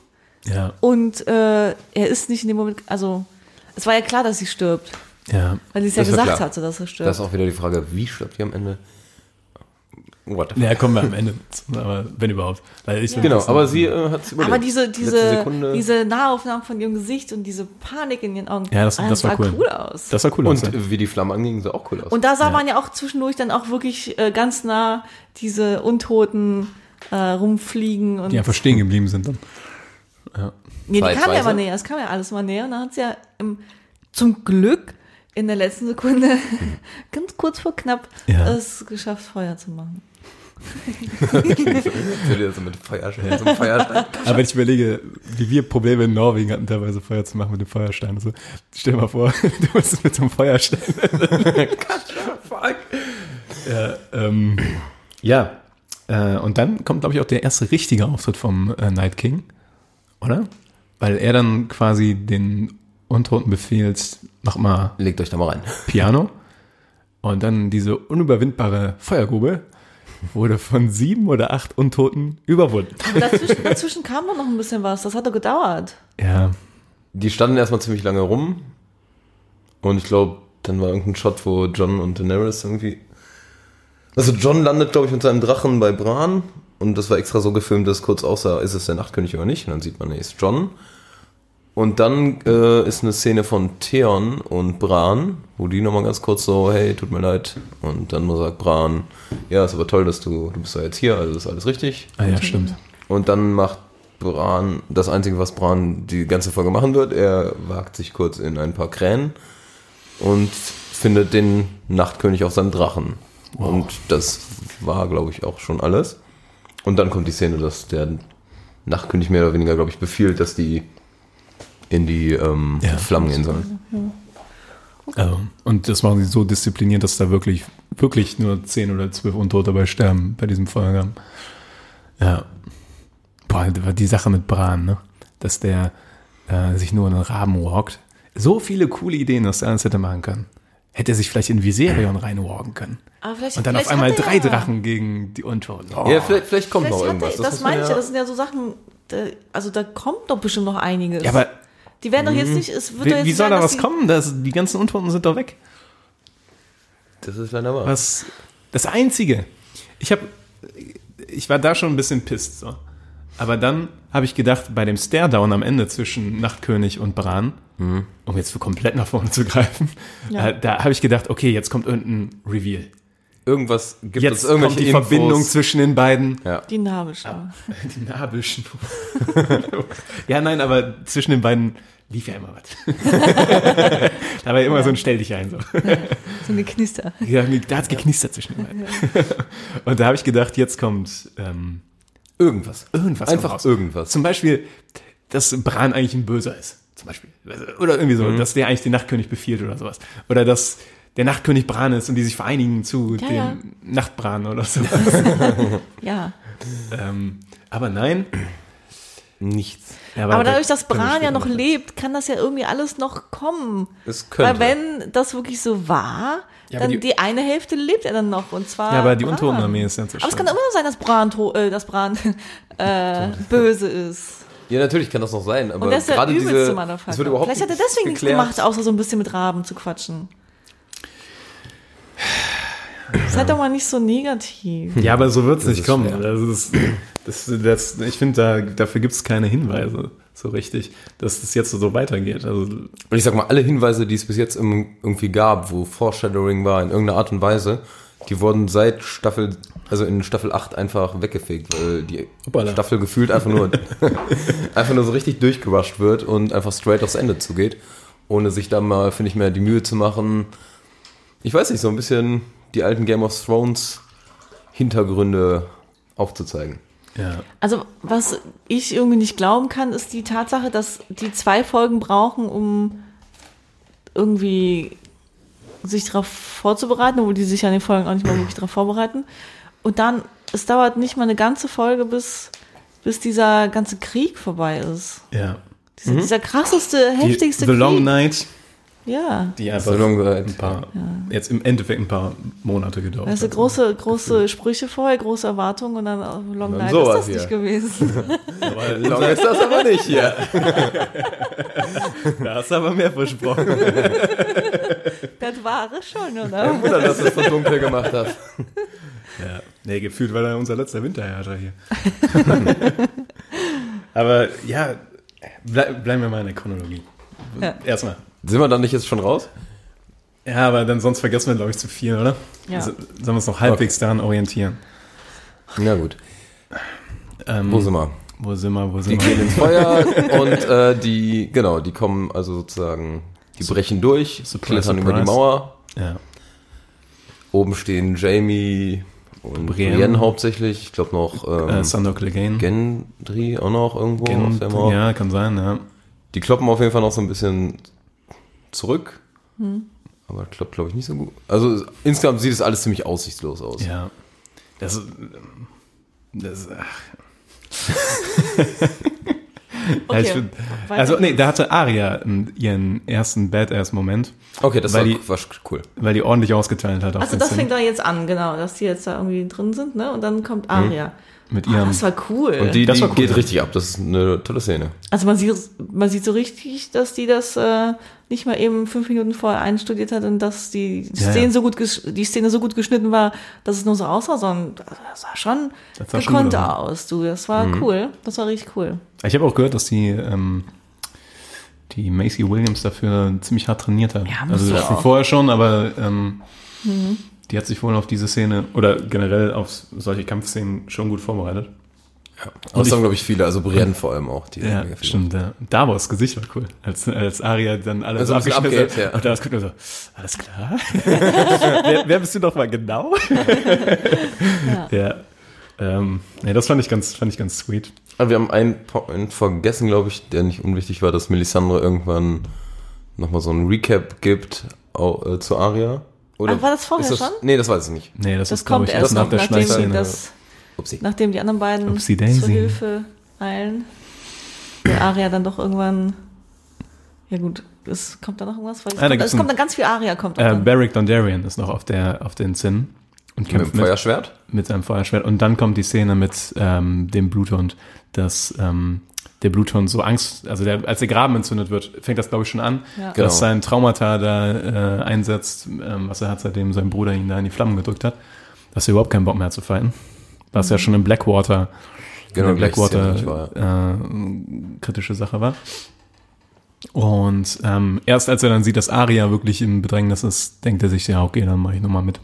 Ja, Und äh, er ist nicht in dem Moment, also es war ja klar, dass sie stirbt. ja. Weil sie es ja Das gesagt klar. hatte, dass er stirbt. Das ist auch wieder die Frage, wie stirbt die am Ende? What the fuck? Ja, kommen wir am Ende zu, aber wenn überhaupt. Weil ich Genau, aber sie äh, hat es überlebt. aber diese, diese, Sekunde. diese Nahaufnahmen von ihrem Gesicht und diese Panik in ihren Augen, Ja, das- ah, das war sah cool. aus. Das sah cool aus. und ja. wie die Flammen angingen, sah auch cool aus. Und da sah man ja auch zwischendurch dann auch wirklich äh, ganz nah diese Untoten äh, rumfliegen. Und Die einfach stehen geblieben sind dann. nee, die kam ja immer näher, es kam ja alles mal näher. Und dann hat sie ja im, zum Glück in der letzten Sekunde, ganz kurz vor knapp, Ja. es geschafft, Feuer zu machen. So mit Feuerstein, so Feuerstein. Aber wenn ich überlege, wie wir Probleme in Norwegen hatten, teilweise Feuer zu machen mit dem Feuerstein. Also, stell dir mal vor, du musst mit so einem Feuerstein. Fuck. ja, ähm, ja. Äh, und dann kommt, glaube ich, auch der erste richtige Auftritt vom äh, Night King, oder? Weil er dann quasi den Untoten befehlt, mach mal Legt euch da mal rein. Piano. Und dann diese unüberwindbare Feuergrube wurde von sieben oder acht Untoten überwunden. Und dazwischen, dazwischen kam doch noch ein bisschen was, das hat doch gedauert. Ja, Die standen erstmal ziemlich lange rum. Und ich glaube, dann war irgendein Shot, wo John und Daenerys irgendwie. Also John landet, glaube ich, mit seinem Drachen bei Bran. Und das war extra so gefilmt, dass es kurz aussah, ist es der Nachtkönig oder nicht. Und dann sieht man, nee, ist John. Und dann äh, ist eine Szene von Theon und Bran, wo die nochmal ganz kurz so, hey, tut mir leid. Und dann sagt Bran, ja, ist aber toll, dass du, du bist ja jetzt hier, also ist alles richtig. ah, ja, stimmt. Und dann macht Bran das Einzige, was Bran die ganze Folge machen wird. Er wagt sich kurz in ein paar Krähen und findet den Nachtkönig auf seinem Drachen. Und das war, glaube ich, auch schon alles. Und dann kommt die Szene, dass der Nachtkönig mehr oder weniger, glaube ich, befiehlt, dass die in die ähm, Ja. Flammen gehen sollen. Also, und das machen sie so diszipliniert, dass da wirklich, wirklich nur zehn oder zwölf Untote dabei sterben bei diesem Feuergang. Ja. Boah, das die Sache mit Bran, ne? Dass der äh, sich nur in einen Raben walkt. so viele coole Ideen, was er alles hätte machen können. Hätte er sich vielleicht in Viserion reinwalken können. Und dann vielleicht auf einmal drei ja- Drachen gegen die Untoten. Oh. Ja, vielleicht, vielleicht kommt Vielleicht noch irgendwas. er, das muss meine ich ja, das sind ja so Sachen, da, also da kommt doch bestimmt noch einiges. Ja, aber die werden doch jetzt nicht, es wird doch wie, jetzt wie soll sein, da dass was die- kommen? Das, die ganzen Untoten sind doch weg. Das ist leider wahr. Was, das Einzige. Ich habe, ich war da schon ein bisschen pisst, so. Aber dann habe ich gedacht, bei dem Stairdown am Ende zwischen Nachtkönig und Bran, um jetzt für komplett nach vorne zu greifen, Ja. äh, da habe ich gedacht, okay, jetzt kommt irgendein Reveal. Irgendwas gibt Jetzt es irgendwelche kommt die Infos. Verbindung zwischen den beiden. Ja. Die Nabelschau. Die Nabelschnur. ja, nein, aber zwischen den beiden lief ja immer was. da war ja immer so ein Stell dich ein. So. So eine Knister. Ja, da hat's geknistert zwischen den beiden. Und da habe ich gedacht, jetzt kommt ähm, Irgendwas. irgendwas. Einfach irgendwas. Zum Beispiel, dass Bran eigentlich ein Böser ist. Zum Beispiel. Oder irgendwie so, dass der eigentlich den Nachtkönig befiehlt oder sowas. Oder dass der Nachtkönig Bran ist und die sich vereinigen zu Ja, dem ja. Nachtbran oder so. Ja. ähm, aber nein. Nichts. Ja, Aber der- dadurch, dass Bran ja noch lebt, kann das ja irgendwie alles noch kommen. Es könnte. Weil wenn das wirklich so war, Ja, aber dann die- die, eine Hälfte lebt er dann noch und zwar. Ja, aber die. Untotenarmee ist ja Aber es kann immer noch sein, dass Bran, äh, dass Bran äh, böse ist. Ja, natürlich kann das noch sein, aber Und der gerade übelste diese, es wird überhaupt Vielleicht hat er nicht deswegen nichts gemacht, außer so ein bisschen mit Raben zu quatschen. Seid doch mal nicht so negativ. Ja, aber so wird's nicht ist kommen. schwer. Das ist, das, das, ich finde, da, dafür gibt's keine Hinweise so richtig, dass das jetzt so weitergeht. Also, Und ich sag mal, alle Hinweise, die es bis jetzt im- irgendwie gab, wo Foreshadowing war in irgendeiner Art und Weise, die wurden seit Staffel, also in Staffel 8 einfach weggefegt, weil die Hoppala. Staffel gefühlt einfach nur, einfach nur so richtig durchgerusht wird und einfach straight aufs Ende zugeht, ohne sich da mal, finde ich, mehr die Mühe zu machen. Ich weiß nicht, so ein bisschen die alten Game of Thrones Hintergründe aufzuzeigen. Ja. Also, was ich irgendwie nicht glauben kann, ist die Tatsache, dass die zwei Folgen brauchen, um irgendwie sich darauf vorzubereiten, obwohl die sich ja in den Folgen auch nicht mal wirklich darauf vorbereiten. Und dann, es dauert nicht mal eine ganze Folge, bis, bis dieser ganze Krieg vorbei ist. ja. Dieser, dieser krasseste, Die, heftigste The Long Krieg. Night, Ja. die einfach The Long Night, ein paar, jetzt im Endeffekt ein paar Monate gedauert Also hat. große, große Sprüche vorher, große Erwartungen und dann oh, Long dann Night ist das hier. nicht gewesen. Long ist das aber nicht hier. Da hast du aber mehr versprochen. das war es schon, oder? Wunder, dass du es so dunkel gemacht hast. Ja, nee, gefühlt war da unser letzter Winterherrscher hier. Aber ja, bleib, bleiben wir mal in der Chronologie. Ja. Erstmal. Sind wir dann nicht jetzt schon raus? Ja, aber dann sonst vergessen wir, glaube ich, zu viel, oder? Ja. Also, sollen wir uns noch halbwegs daran orientieren? Na gut. Ähm, Wo sind wir? Wo sind wir? Wo Die sind gehen wir? ins Feuer und äh, die, genau, die kommen also sozusagen, die brechen durch, Surprise, klettern über die surprise. Mauer. Ja. Oben stehen Jamie und Brienne. Brienne, hauptsächlich. Ich glaube noch ähm, Äh, Sandor Clegane. Gendry auch noch irgendwo Gen- auf der Mauer. ja, kann sein, ja. Die kloppen auf jeden Fall noch so ein bisschen zurück. Hm. Aber klappt, glaube ich, nicht so gut. Also insgesamt sieht es alles ziemlich aussichtslos aus. Ja. Das ist. Das, ach. Ja, ich Okay, find, weiter also, nee, da hatte Aria ihren ersten Badass-Moment, Okay, das Weil war, die- war cool. weil die ordentlich ausgeteilt hat. Also das Szenen. fängt da jetzt an, genau, dass die jetzt da irgendwie drin sind, ne? Und dann kommt Aria. Mit ihrem. das war cool. Und die, Das die war cool. geht richtig ab. Das ist eine tolle Szene. also man sieht, man sieht so richtig, dass die das äh, nicht mal eben fünf Minuten vorher einstudiert hat und dass die Ja, Szene ja. so gut die Szene so gut geschnitten war, dass es nur so aussah, sondern das sah schon Das sah schon gekonnt gut aus. du. Das war cool. Das war richtig cool. Ich habe auch gehört, dass die, ähm, die Macy Williams dafür ziemlich hart trainiert hat. Ja, musst also schon vorher schon, aber ähm, die hat sich wohl auf diese Szene oder generell auf solche Kampfszenen schon gut vorbereitet. Und das ich- haben, glaube ich, viele. Also Brienne vor allem auch. Die Ja, stimmt. Ja. Davos Gesicht war cool. Als, als Aria dann alles Also, so abgeschnitten abgeht, ja. Und Davos guckt nur so, alles klar? wer, wer bist du doch mal genau? ja. Ähm, nee, das fand ich ganz, fand ich ganz sweet. Aber wir haben einen Point vergessen, glaube ich, der nicht unwichtig war, dass Melisandre irgendwann nochmal so ein Recap gibt au- äh, zu Aria. Oder Ach, war das vorher ist schon? Nee, das weiß ich nicht. Nee, das, Das ist, kommt ich, erst nach der nachdem die, Schleichszene. das, Upsi. nachdem die anderen beiden Upsi Daisy. zur Hilfe eilen. Der Aria dann doch irgendwann, ja gut, es kommt da noch irgendwas? Weil es, Ah, da kommt, gibt's es kommt ein- dann ganz viel Aria kommt Äh, dann. Beric Dondarrion ist noch auf der auf den Zinnen und Mit kämpft dem mit, Feuerschwert? mit seinem Feuerschwert. Und dann kommt die Szene mit ähm, dem Bluthund, dass ähm, der Bluthund so Angst, also der, als der Graben entzündet wird, fängt das glaube ich schon an, Ja. Genau. dass sein Traumata da äh, einsetzt, ähm, was er hat, seitdem sein Bruder ihn da in die Flammen gedrückt hat, dass er überhaupt keinen Bock mehr hat zu fighten. Was ja schon in Blackwater, Genau, in der gleiche Szene, nicht Blackwater äh, kritische Sache war. Und ähm, erst als er dann sieht, dass Aria wirklich im Bedrängnis ist, denkt er sich, ja, okay, dann mache ich nochmal mit.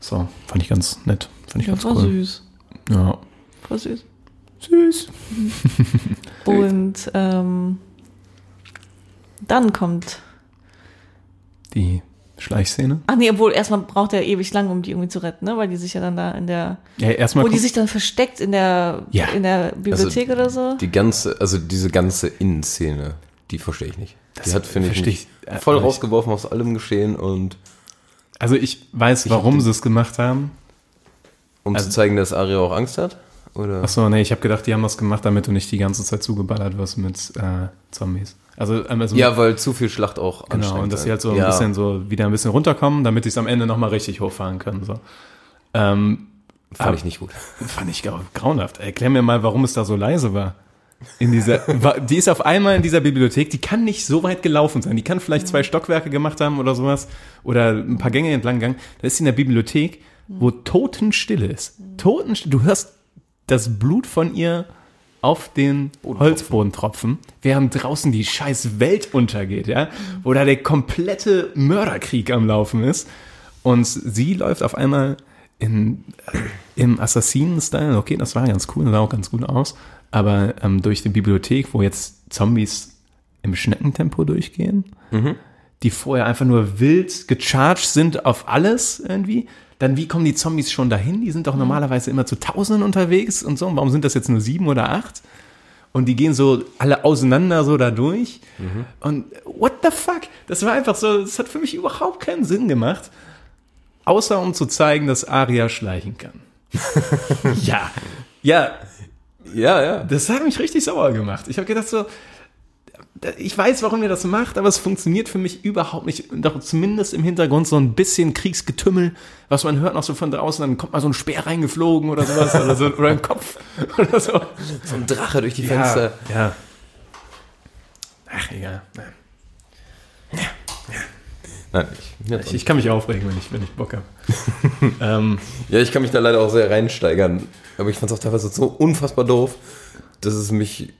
So, fand ich ganz nett. Fand ich Ja, ganz war cool. süß. Ja. War süß. Süß. Und ähm, dann kommt. Die Schleichszene. Ach nee, obwohl erstmal braucht er ewig lang, um die irgendwie zu retten, ne? Weil die sich ja dann da in der. Ja, erstmal Wo die sich dann versteckt in der Ja. in der Bibliothek oder so. Die ganze, also diese ganze Innenszene, die verstehe ich nicht. Die hat, finde ich, ich, voll rausgeworfen aus allem Geschehen und Also ich weiß, warum sie es gemacht haben. um Also- zu zeigen, dass Aria auch Angst hat? Oder? Achso, nee, ich habe gedacht, die haben das gemacht, damit du nicht die ganze Zeit zugeballert wirst mit äh, Zombies. Also, ähm, also Ja, weil zu viel Schlacht auch genau, und dass sie halt so ein ja. bisschen so wieder ein bisschen runterkommen, damit sie es am Ende nochmal richtig hochfahren können. So. Ähm, Fand ich nicht gut. Fand ich grau- grauenhaft. Erklär mir mal, warum es da so leise war. In dieser, war, die ist auf einmal in dieser Bibliothek, die kann nicht so weit gelaufen sein. Die kann vielleicht zwei Stockwerke gemacht haben oder sowas oder ein paar Gänge entlang gegangen. Da ist sie in der Bibliothek, wo Totenstille ist. Totenstille. Du hörst das Blut von ihr auf den Holzboden tropfen, während draußen die scheiß Welt untergeht, ja, wo da der komplette Mörderkrieg am Laufen ist. Und sie läuft auf einmal in, äh, im Assassinen-Style, okay, das war ganz cool, sah auch ganz gut aus, aber ähm, durch die Bibliothek, wo jetzt Zombies im Schneckentempo durchgehen, die vorher einfach nur wild gecharged sind auf alles irgendwie, dann wie kommen die Zombies schon dahin? Die sind doch normalerweise immer zu Tausenden unterwegs und so. Und warum sind das jetzt nur sieben oder acht? Und die gehen so alle auseinander so da durch. Und what the fuck? Das war einfach so, das hat für mich überhaupt keinen Sinn gemacht. Außer um zu zeigen, dass Aria schleichen kann. ja. Ja, Ja, ja. das hat mich richtig sauer gemacht. Ich habe gedacht so, ich weiß, warum ihr das macht, aber es funktioniert für mich überhaupt nicht. Doch zumindest im Hintergrund so ein bisschen Kriegsgetümmel, was man hört noch so von draußen, dann kommt mal so ein Speer reingeflogen oder sowas oder so oder im Kopf oder so. So ein Drache durch die Fenster. Ja. Ach, egal. Nein, ich, ja, Ich, ich kann mich aufregen, wenn ich, wenn ich Bock habe. ähm, ja, ich kann mich da leider auch sehr reinsteigern. Aber ich fand es auch teilweise so unfassbar doof, dass es mich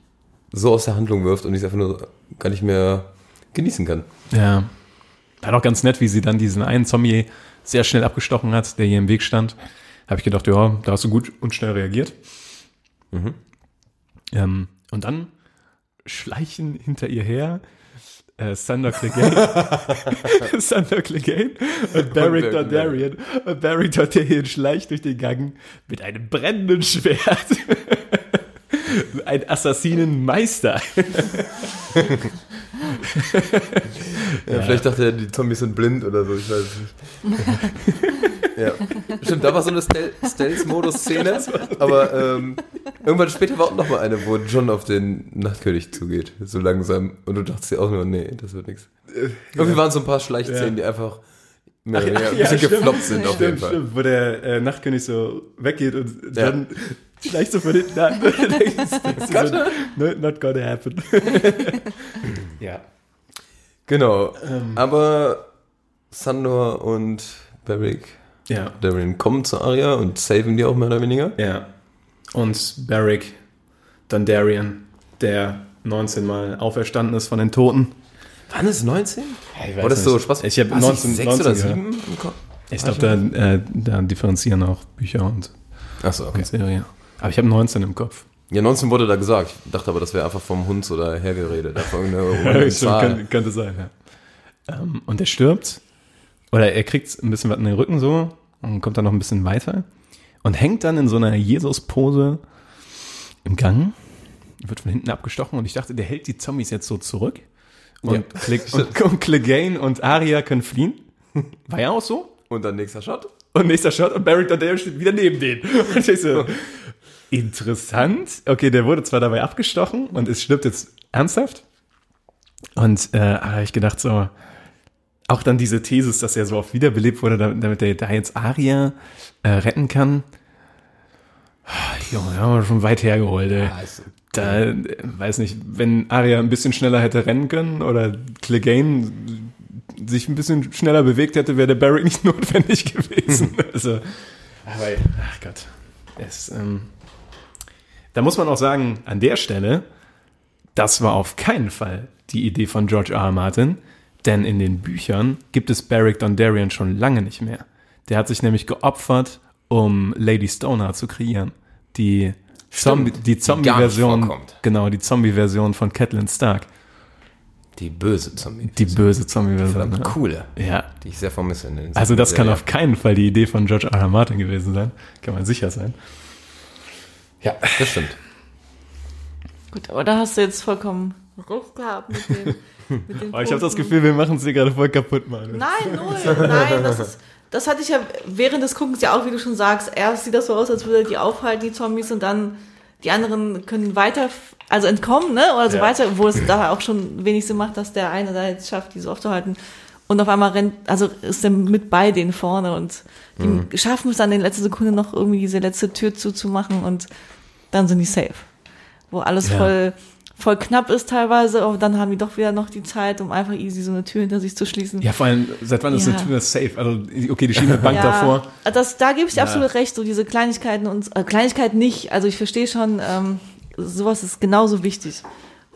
so aus der Handlung wirft und ich es einfach nur gar nicht mehr genießen kann. Ja. War doch ganz nett, wie sie dann diesen einen Zombie sehr schnell abgestochen hat, der hier im Weg stand. Habe ich gedacht, ja, da hast du gut und schnell reagiert. Ähm, und dann schleichen hinter ihr her äh, Sander Clegane, Sander Clegane und Barrick Dondarrion. Und Barrick Dondarrion schleicht durch den Gang mit einem brennenden Schwert. Ein Assassinenmeister. Ja, Vielleicht dachte er, die Zombies sind blind oder so, ich weiß es nicht. ja. Stimmt, da war so eine Stealth-Modus-Szene, aber ähm, irgendwann später war auch noch mal eine, wo John auf den Nachtkönig zugeht, so langsam. Und du dachtest dir auch nur, nee, das wird nichts. Irgendwie waren so ein paar Schleichszenen, Ja. die einfach mehr oder weniger ein ja, bisschen stimmt. gefloppt sind auf jeden Stimmt, Fall. stimmt, wo der äh, Nachtkönig so weggeht und Ja. dann schleicht so von hinten an. so, no, not gonna happen. ja. Genau. Ähm. Aber Sandor und Barrick Ja. Darren kommen zu Arya und saven die auch mehr oder weniger. Ja. Und Barrick Dondarrion, der 19 Mal auferstanden ist von den Toten. Wann ist 19? ich War das so Spaß? Ich habe War es 19, nicht 6 19 oder gehört. 7 im Kopf? Ich glaube, da, äh, da differenzieren auch Bücher und, Achso, okay. und Serie. Aber ich habe 19 im Kopf. Ja, 19 wurde da gesagt. Ich dachte aber, das wäre einfach vom Hund oder hergeredet. Random Stimmt, Zahl. könnte, sein, ja. Ähm, und er stirbt. Oder er kriegt ein bisschen was in den Rücken so und kommt dann noch ein bisschen weiter und hängt dann in so einer Jesus-Pose im Gang. Wird von hinten abgestochen und ich dachte, der hält die Zombies jetzt so zurück. Und, Ja. Cle und, und Clegane und Arya können fliehen. War ja auch so. Und dann nächster Shot. Und nächster Shot und Barrick Dondarrion steht wieder neben denen. Und ich so, interessant. Okay, der wurde zwar dabei abgestochen und es stirbt jetzt ernsthaft, Und äh, habe ich gedacht, so, auch dann diese Thesis, dass er so oft wiederbelebt wurde, damit, er da jetzt Aria äh, retten kann. Ah, Junge, haben wir schon weit hergeholt, ey. ist- Da, äh, weiß nicht, wenn Aria ein bisschen schneller hätte rennen können oder Clegane sich ein bisschen schneller bewegt hätte, wäre der Barrick nicht notwendig gewesen. also, aber, ach Gott. Es, ähm, da muss man auch sagen, an der Stelle, das war auf keinen Fall die Idee von George R. R. Martin, denn in den Büchern gibt es Barrick Dondarrion schon lange nicht mehr. Der hat sich nämlich geopfert, um Lady Stoner zu kreieren. Die Zombie, Stimmt, die die Zombie-Version, genau, die Zombie-Version von Catelyn Stark. Die böse Zombie. Die böse Zombie-Version. Verdammt ja. coole. Ja, Die ich sehr vermisse. In den also das kann auf keinen Fall die Idee von George R. R. Martin gewesen sein. Kann man sicher sein. Ja, das stimmt. Gut, aber da hast du jetzt vollkommen recht gehabt mit den, mit den ich habe das. Gefühl, wir machen es hier gerade voll kaputt, Mann. Nein, null. Nein, das ist. Das hatte ich ja während des Guckens ja auch, wie du schon sagst. Erst sieht das so aus, als würde die aufhalten, die Zombies, und dann die anderen können weiter, also entkommen, ne? Oder so Ja. weiter, wo es da auch schon wenig Sinn macht, dass der eine da jetzt schafft, die so aufzuhalten. Und auf einmal rennt, also ist er mit bei denen vorne und die Mhm. schaffen es dann in letzter Sekunde noch irgendwie diese letzte Tür zuzumachen und dann sind die safe. Wo alles Ja. voll, voll knapp ist teilweise, aber dann haben die doch wieder noch die Zeit, um einfach easy so eine Tür hinter sich zu schließen. Ja, vor allem, seit wann ist Ja. eine Tür safe? Also, okay, die schieben Bank davor. Das, da gebe ich dir Ja. absolut recht, so diese Kleinigkeiten und äh, Kleinigkeiten nicht. Also ich verstehe schon, ähm, sowas ist genauso wichtig.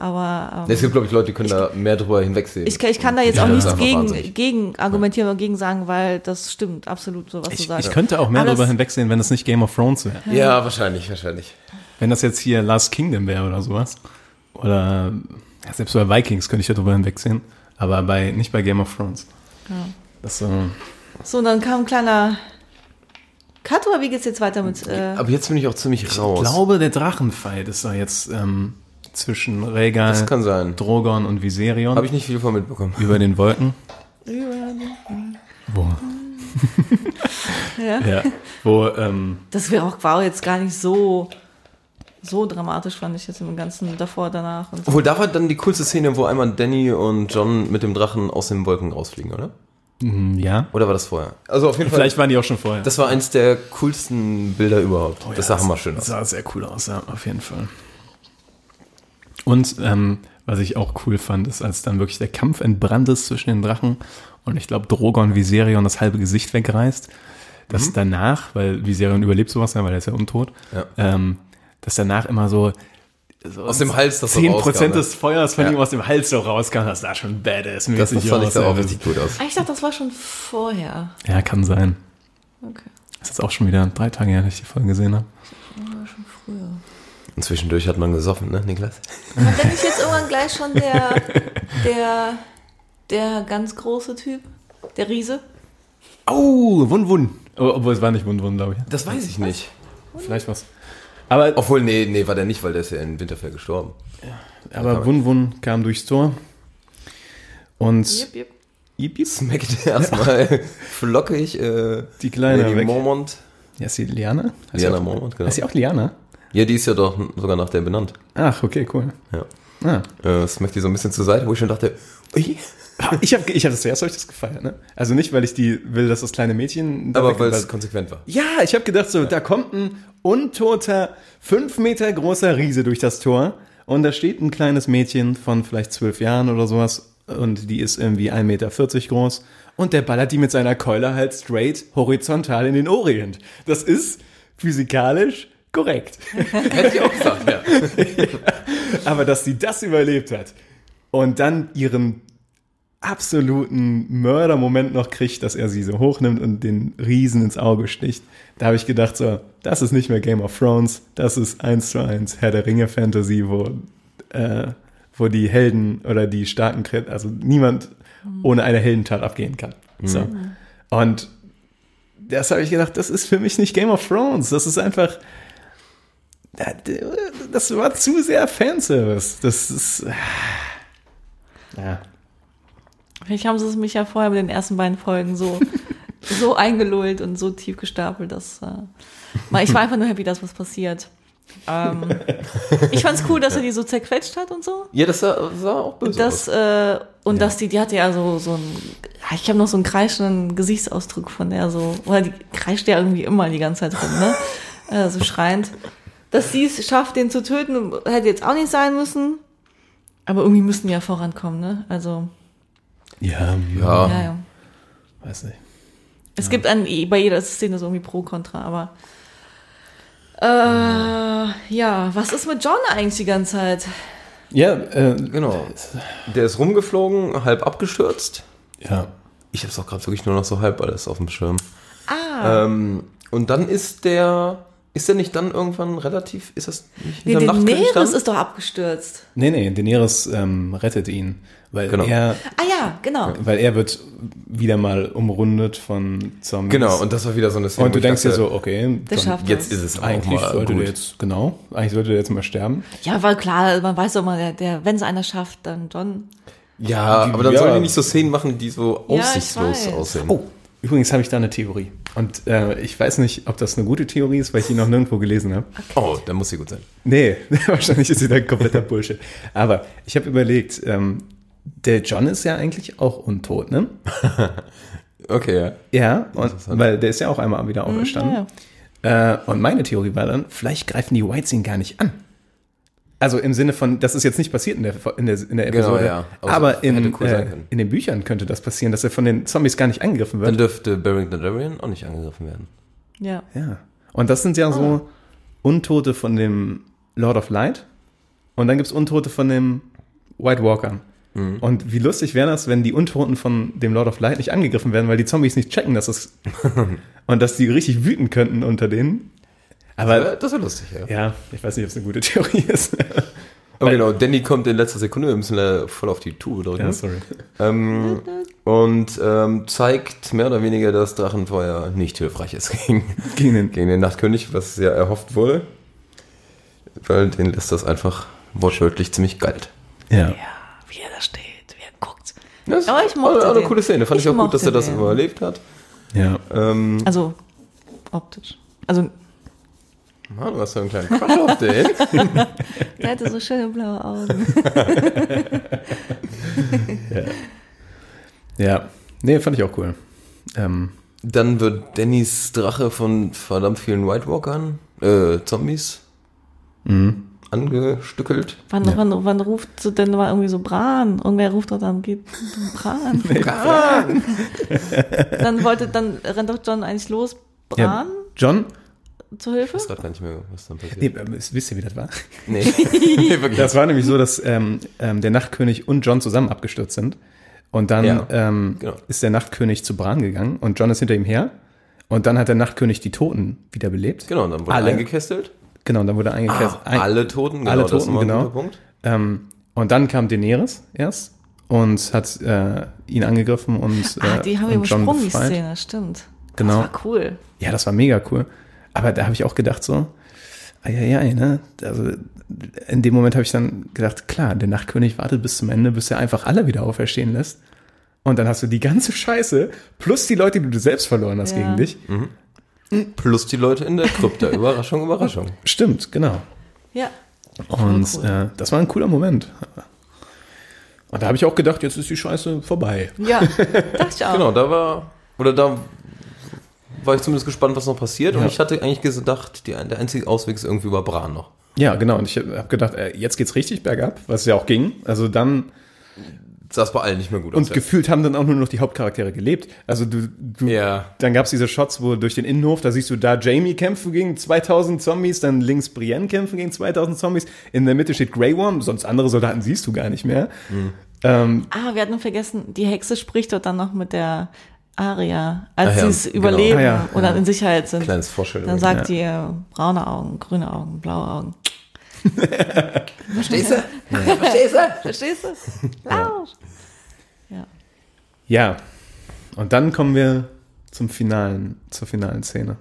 Aber ähm, Es gibt, glaube ich, Leute, die können da mehr drüber hinwegsehen. ich, kann- ich kann da jetzt Ja, auch nichts gegen, wahnsinnig. gegen argumentieren oder gegen sagen, weil das stimmt absolut so, was du Ich, sagst. ich könnte auch mehr Aber darüber das- hinwegsehen, wenn es nicht Game of Thrones wäre. ja, wahrscheinlich, wahrscheinlich. Wenn das jetzt hier Last Kingdom wäre oder sowas. Oder ja, selbst bei Vikings könnte ich darüber hinwegsehen. Aber bei, nicht bei Game of Thrones. Das, äh, So, und dann kam ein kleiner Cut oder wie geht's jetzt weiter mit? Äh, Aber jetzt bin ich auch ziemlich raus. ich glaube, der Drachenfight ist da jetzt ähm, zwischen Rhaegal, das kann sein. Drogon und Viserion Habe ich nicht viel von mitbekommen. über den Wolken. Wo? ja. Ja. Wo, ähm, Das wäre auch war jetzt gar nicht so so dramatisch, fand ich jetzt im Ganzen davor, danach. Und so. Obwohl, da war dann die coolste Szene, wo einmal Danny und John mit dem Drachen aus den Wolken rausfliegen, oder? mh, ja. Oder war das vorher? Also auf jeden Fall. Vielleicht waren die auch schon vorher. Das war eins der coolsten Bilder überhaupt. das sah hammerschön Das aus. sah sehr cool aus, ja, auf jeden Fall. Und ähm, was ich auch cool fand, ist, als dann wirklich der Kampf entbrannt ist zwischen den Drachen und ich glaube Drogon Viserion das halbe Gesicht wegreißt, dass danach, weil Viserion überlebt sowas ja, weil er ist ja untot, Ja. ähm, dass danach immer so, so Aus dem Hals das so 10% rauskam, ne? des Feuers von Ja. ihm aus dem Hals so rauskam, das sah schon badass Das, das fand ich da auch richtig gut aus. Ich dachte, das war schon vorher. Ja, kann sein. Okay. Das ist jetzt auch schon wieder drei Tage her, dass ich die Folge gesehen habe. War schon früher. Und zwischendurch hat man gesoffen, ne, Niklas? War denn nicht jetzt irgendwann gleich schon der, der, der ganz große Typ? Der Riese? Oh, Wun Wun. Oh, obwohl es war nicht Wun Wun, glaube ich. Das weiß ich nicht. Vielleicht was. Aber, Obwohl, nee, nee, war der nicht, weil der ist ja in Winterfell gestorben. aber Wun Wun kam durchs Tor. Und Jip, jip. Yip, yip. Smackt erstmal flockig äh, die Kleine Lady weg. Mormont. Ja, ist sie Liana? Heißt Liana auch- Mormont, genau. Ist sie auch Liana? Ja, die ist ja doch sogar nach der benannt. Ach, okay, cool. Ja. Ah. Äh, smackt die so ein bisschen zur Seite, wo ich schon dachte, ui. Ich habe ich hab das zuerst ich das gefeiert, ne? Also nicht, weil ich die will, dass das kleine Mädchen. da Aber weil es konsequent war. Ja, ich habe gedacht, so, da kommt ein untoter, fünf Meter großer Riese durch das Tor und da steht ein kleines Mädchen von vielleicht zwölf Jahren oder sowas und die ist irgendwie 1,40 Meter groß und der ballert die mit seiner Keule halt straight horizontal in den Orient. Das ist physikalisch korrekt. Hätte ich auch gesagt, ja. Aber dass sie das überlebt hat und dann ihren absoluten Mördermoment noch kriegt, dass er sie so hochnimmt und den Riesen ins Auge sticht, da habe ich gedacht, so, das ist nicht mehr Game of Thrones, das ist eins zu eins Herr der Ringe Fantasy, wo, äh, wo die Helden oder die starken, Kret- also niemand ohne eine Heldentat abgehen kann. So. Und das habe ich gedacht, das ist für mich nicht Game of Thrones, das ist einfach, das war zu sehr Fanservice. Das ist. Ja. Vielleicht haben sie es mich ja vorher mit den ersten beiden Folgen so, so eingelullt und so tief gestapelt, dass äh, mal- ich war einfach nur happy, dass was passiert. Ähm, ich fand's cool, dass er die so zerquetscht hat und so. Ja, das sah, sah auch böse Das, aus. äh, und dass die, die hatte ja so, so ein, ja, ich habe noch so einen kreischenden Gesichtsausdruck von der so, oder die kreischt ja irgendwie immer die ganze Zeit rum, ne? Äh, so schreiend. Dass sie es schafft, den zu töten, hätte jetzt auch nicht sein müssen. Aber irgendwie müssten die ja vorankommen, ne? Also, Ja, Ja. ja, ja. weiß nicht. Es gibt an, bei jeder Szene so irgendwie Pro, Contra, aber. Äh, ja, was ist mit John eigentlich die ganze Zeit? Ja, äh, Genau. Der ist rumgeflogen, halb abgestürzt. ja. Ich hab's auch gerade wirklich nur noch so halb alles auf dem Schirm. Ah, Ähm, und dann ist der. Ist der nicht dann irgendwann relativ. Ist das nicht nee, Daenerys ist doch abgestürzt. Nee, nee, Daenerys ähm, rettet ihn, weil Genau. er Ah ja, genau. weil er wird wieder mal umrundet von Zombies. Genau, und das war wieder so eine Szene. und du ich denkst dir so, okay, Jetzt ist es auch eigentlich mal sollte gut. der jetzt, genau, eigentlich sollte der jetzt mal sterben. Ja, weil klar, man weiß doch mal, der, der wenn es einer schafft, dann John. Ja, Die- aber dann ja. sollen die nicht so Szenen machen, die so Ja, ich aussichtslos weiß. aussehen. Oh, übrigens habe ich da eine Theorie. Und äh, ich weiß nicht, ob das eine gute Theorie ist, weil ich die noch nirgendwo gelesen habe. Oh, dann muss sie gut sein. Nee, wahrscheinlich ist sie dann kompletter Bullshit. Aber ich habe überlegt, ähm, der John ist ja eigentlich auch untot, ne? Okay, ja. Ja, und, weil der ist ja auch einmal wieder auferstanden. Äh, und meine Theorie war dann, vielleicht greifen die Whites ihn gar nicht an. Also im Sinne von, das ist jetzt nicht passiert in der, in der, in der Genau, Episode. ja. Also, aber in, cool äh, in den Büchern könnte das passieren, dass er von den Zombies gar nicht angegriffen wird. Dann dürfte Barrington Darien auch nicht angegriffen werden. Ja. Ja. Und das sind ja so Untote von dem Lord of Light. Und dann gibt's Untote von dem White Walker. Und wie lustig wäre das, wenn die Untoten von dem Lord of Light nicht angegriffen werden, weil die Zombies nicht checken, dass es. und dass die richtig wüten könnten unter denen. Aber das wäre lustig, ja. ja, ich weiß nicht, ob es eine gute Theorie ist. Aber genau, Danny kommt in letzter Sekunde, wir müssen da voll auf die Tube drücken. ja, sorry. Ähm, und ähm, zeigt mehr oder weniger, dass Drachenfeuer nicht hilfreich ist gegen, Gegen den, gegen den Nachtkönig, was ja erhofft wurde. Weil den lässt das einfach wortwörtlich ziemlich kalt. ja. Ja, wie er da steht, wie er guckt. Das Aber ich mochte auch eine den. coole Szene. Fand ich, Ich auch gut, dass er das den. überlebt hat. Ja. Ähm, Also, optisch. Also, Mann, du hast so einen kleinen Crush auf den. der hatte so schöne blaue Augen. Ja. Nee, fand ich auch cool. Ähm, Dann wird Dannys Drache von verdammt vielen White Walkern, äh, Zombies, Mhm. angestückelt. Wann, wann, wann ruft so denn mal irgendwie so Bran? Irgendwer ruft doch dann, geht Bran. Bran. dann wollte, dann rennt doch John eigentlich los, Bran ja. John? Ich zur Hilfe? weiß gerade gar nicht mehr, was dann passiert. Nee, ähm, wisst ihr, wie das war? Nee, nee wirklich. Das war nämlich so, dass ähm, ähm, der Nachtkönig und John zusammen abgestürzt sind. Und dann Ja, ähm, genau. ist der Nachtkönig zu Bran gegangen und John ist hinter ihm her. Und dann hat der Nachtkönig die Toten wiederbelebt. Genau, und dann wurde Alle. eingekesselt. Genau, und dann wurde eingekesselt. Ah, alle Toten, genau, alle Toten, ein genau. guter Punkt. Ähm, und dann kam Daenerys erst und hat äh, ihn angegriffen und äh, Ah, die haben und übersprungen, die. Szene, stimmt. Genau. Das war cool. Ja, das war mega cool. Aber da habe ich auch gedacht so, eieiei, ne? Also in dem Moment habe ich dann gedacht, klar, der Nachtkönig wartet bis zum Ende, bis er einfach alle wieder auferstehen lässt. Und dann hast du die ganze Scheiße plus die Leute, die du selbst verloren hast Ja. gegen dich. Plus die Leute in der Krypta. Überraschung, Überraschung. Stimmt, genau. Ja. Und cool. äh, das war ein cooler Moment. Und da habe ich auch gedacht, jetzt ist die Scheiße vorbei. Ja, dachte ich auch. Genau, da war, oder da war ich zumindest gespannt, was noch passiert. Und Ja. ich hatte eigentlich gedacht, die, der einzige Ausweg ist irgendwie über Bran noch. Ja, genau. Und ich habe gedacht, äh, jetzt geht's richtig bergab, was ja auch ging. Also dann Sah es bei allen nicht mehr gut und aus. ja. gefühlt haben dann auch nur noch die Hauptcharaktere gelebt. Also du, du Ja. dann gab's diese Shots, wo durch den Innenhof, da siehst du da Jamie kämpfen gegen 2000 Zombies, dann links Brienne kämpfen gegen 2000 Zombies, in der Mitte steht Grey Worm, sonst andere Soldaten siehst du gar nicht mehr. Ähm, Ah, wir hatten vergessen, die Hexe spricht dort dann noch mit der Aria, als Ah ja, sie es genau. überleben Ah ja, oder ja. in Sicherheit sind. Kleines Vorstellung. Dann sagt die äh, braune Augen, grüne Augen, blaue Augen. Verstehst du? Verstehst du? Verstehst du? Lausch. Ja. ja. Und dann kommen wir zum finalen, zur finalen Szene.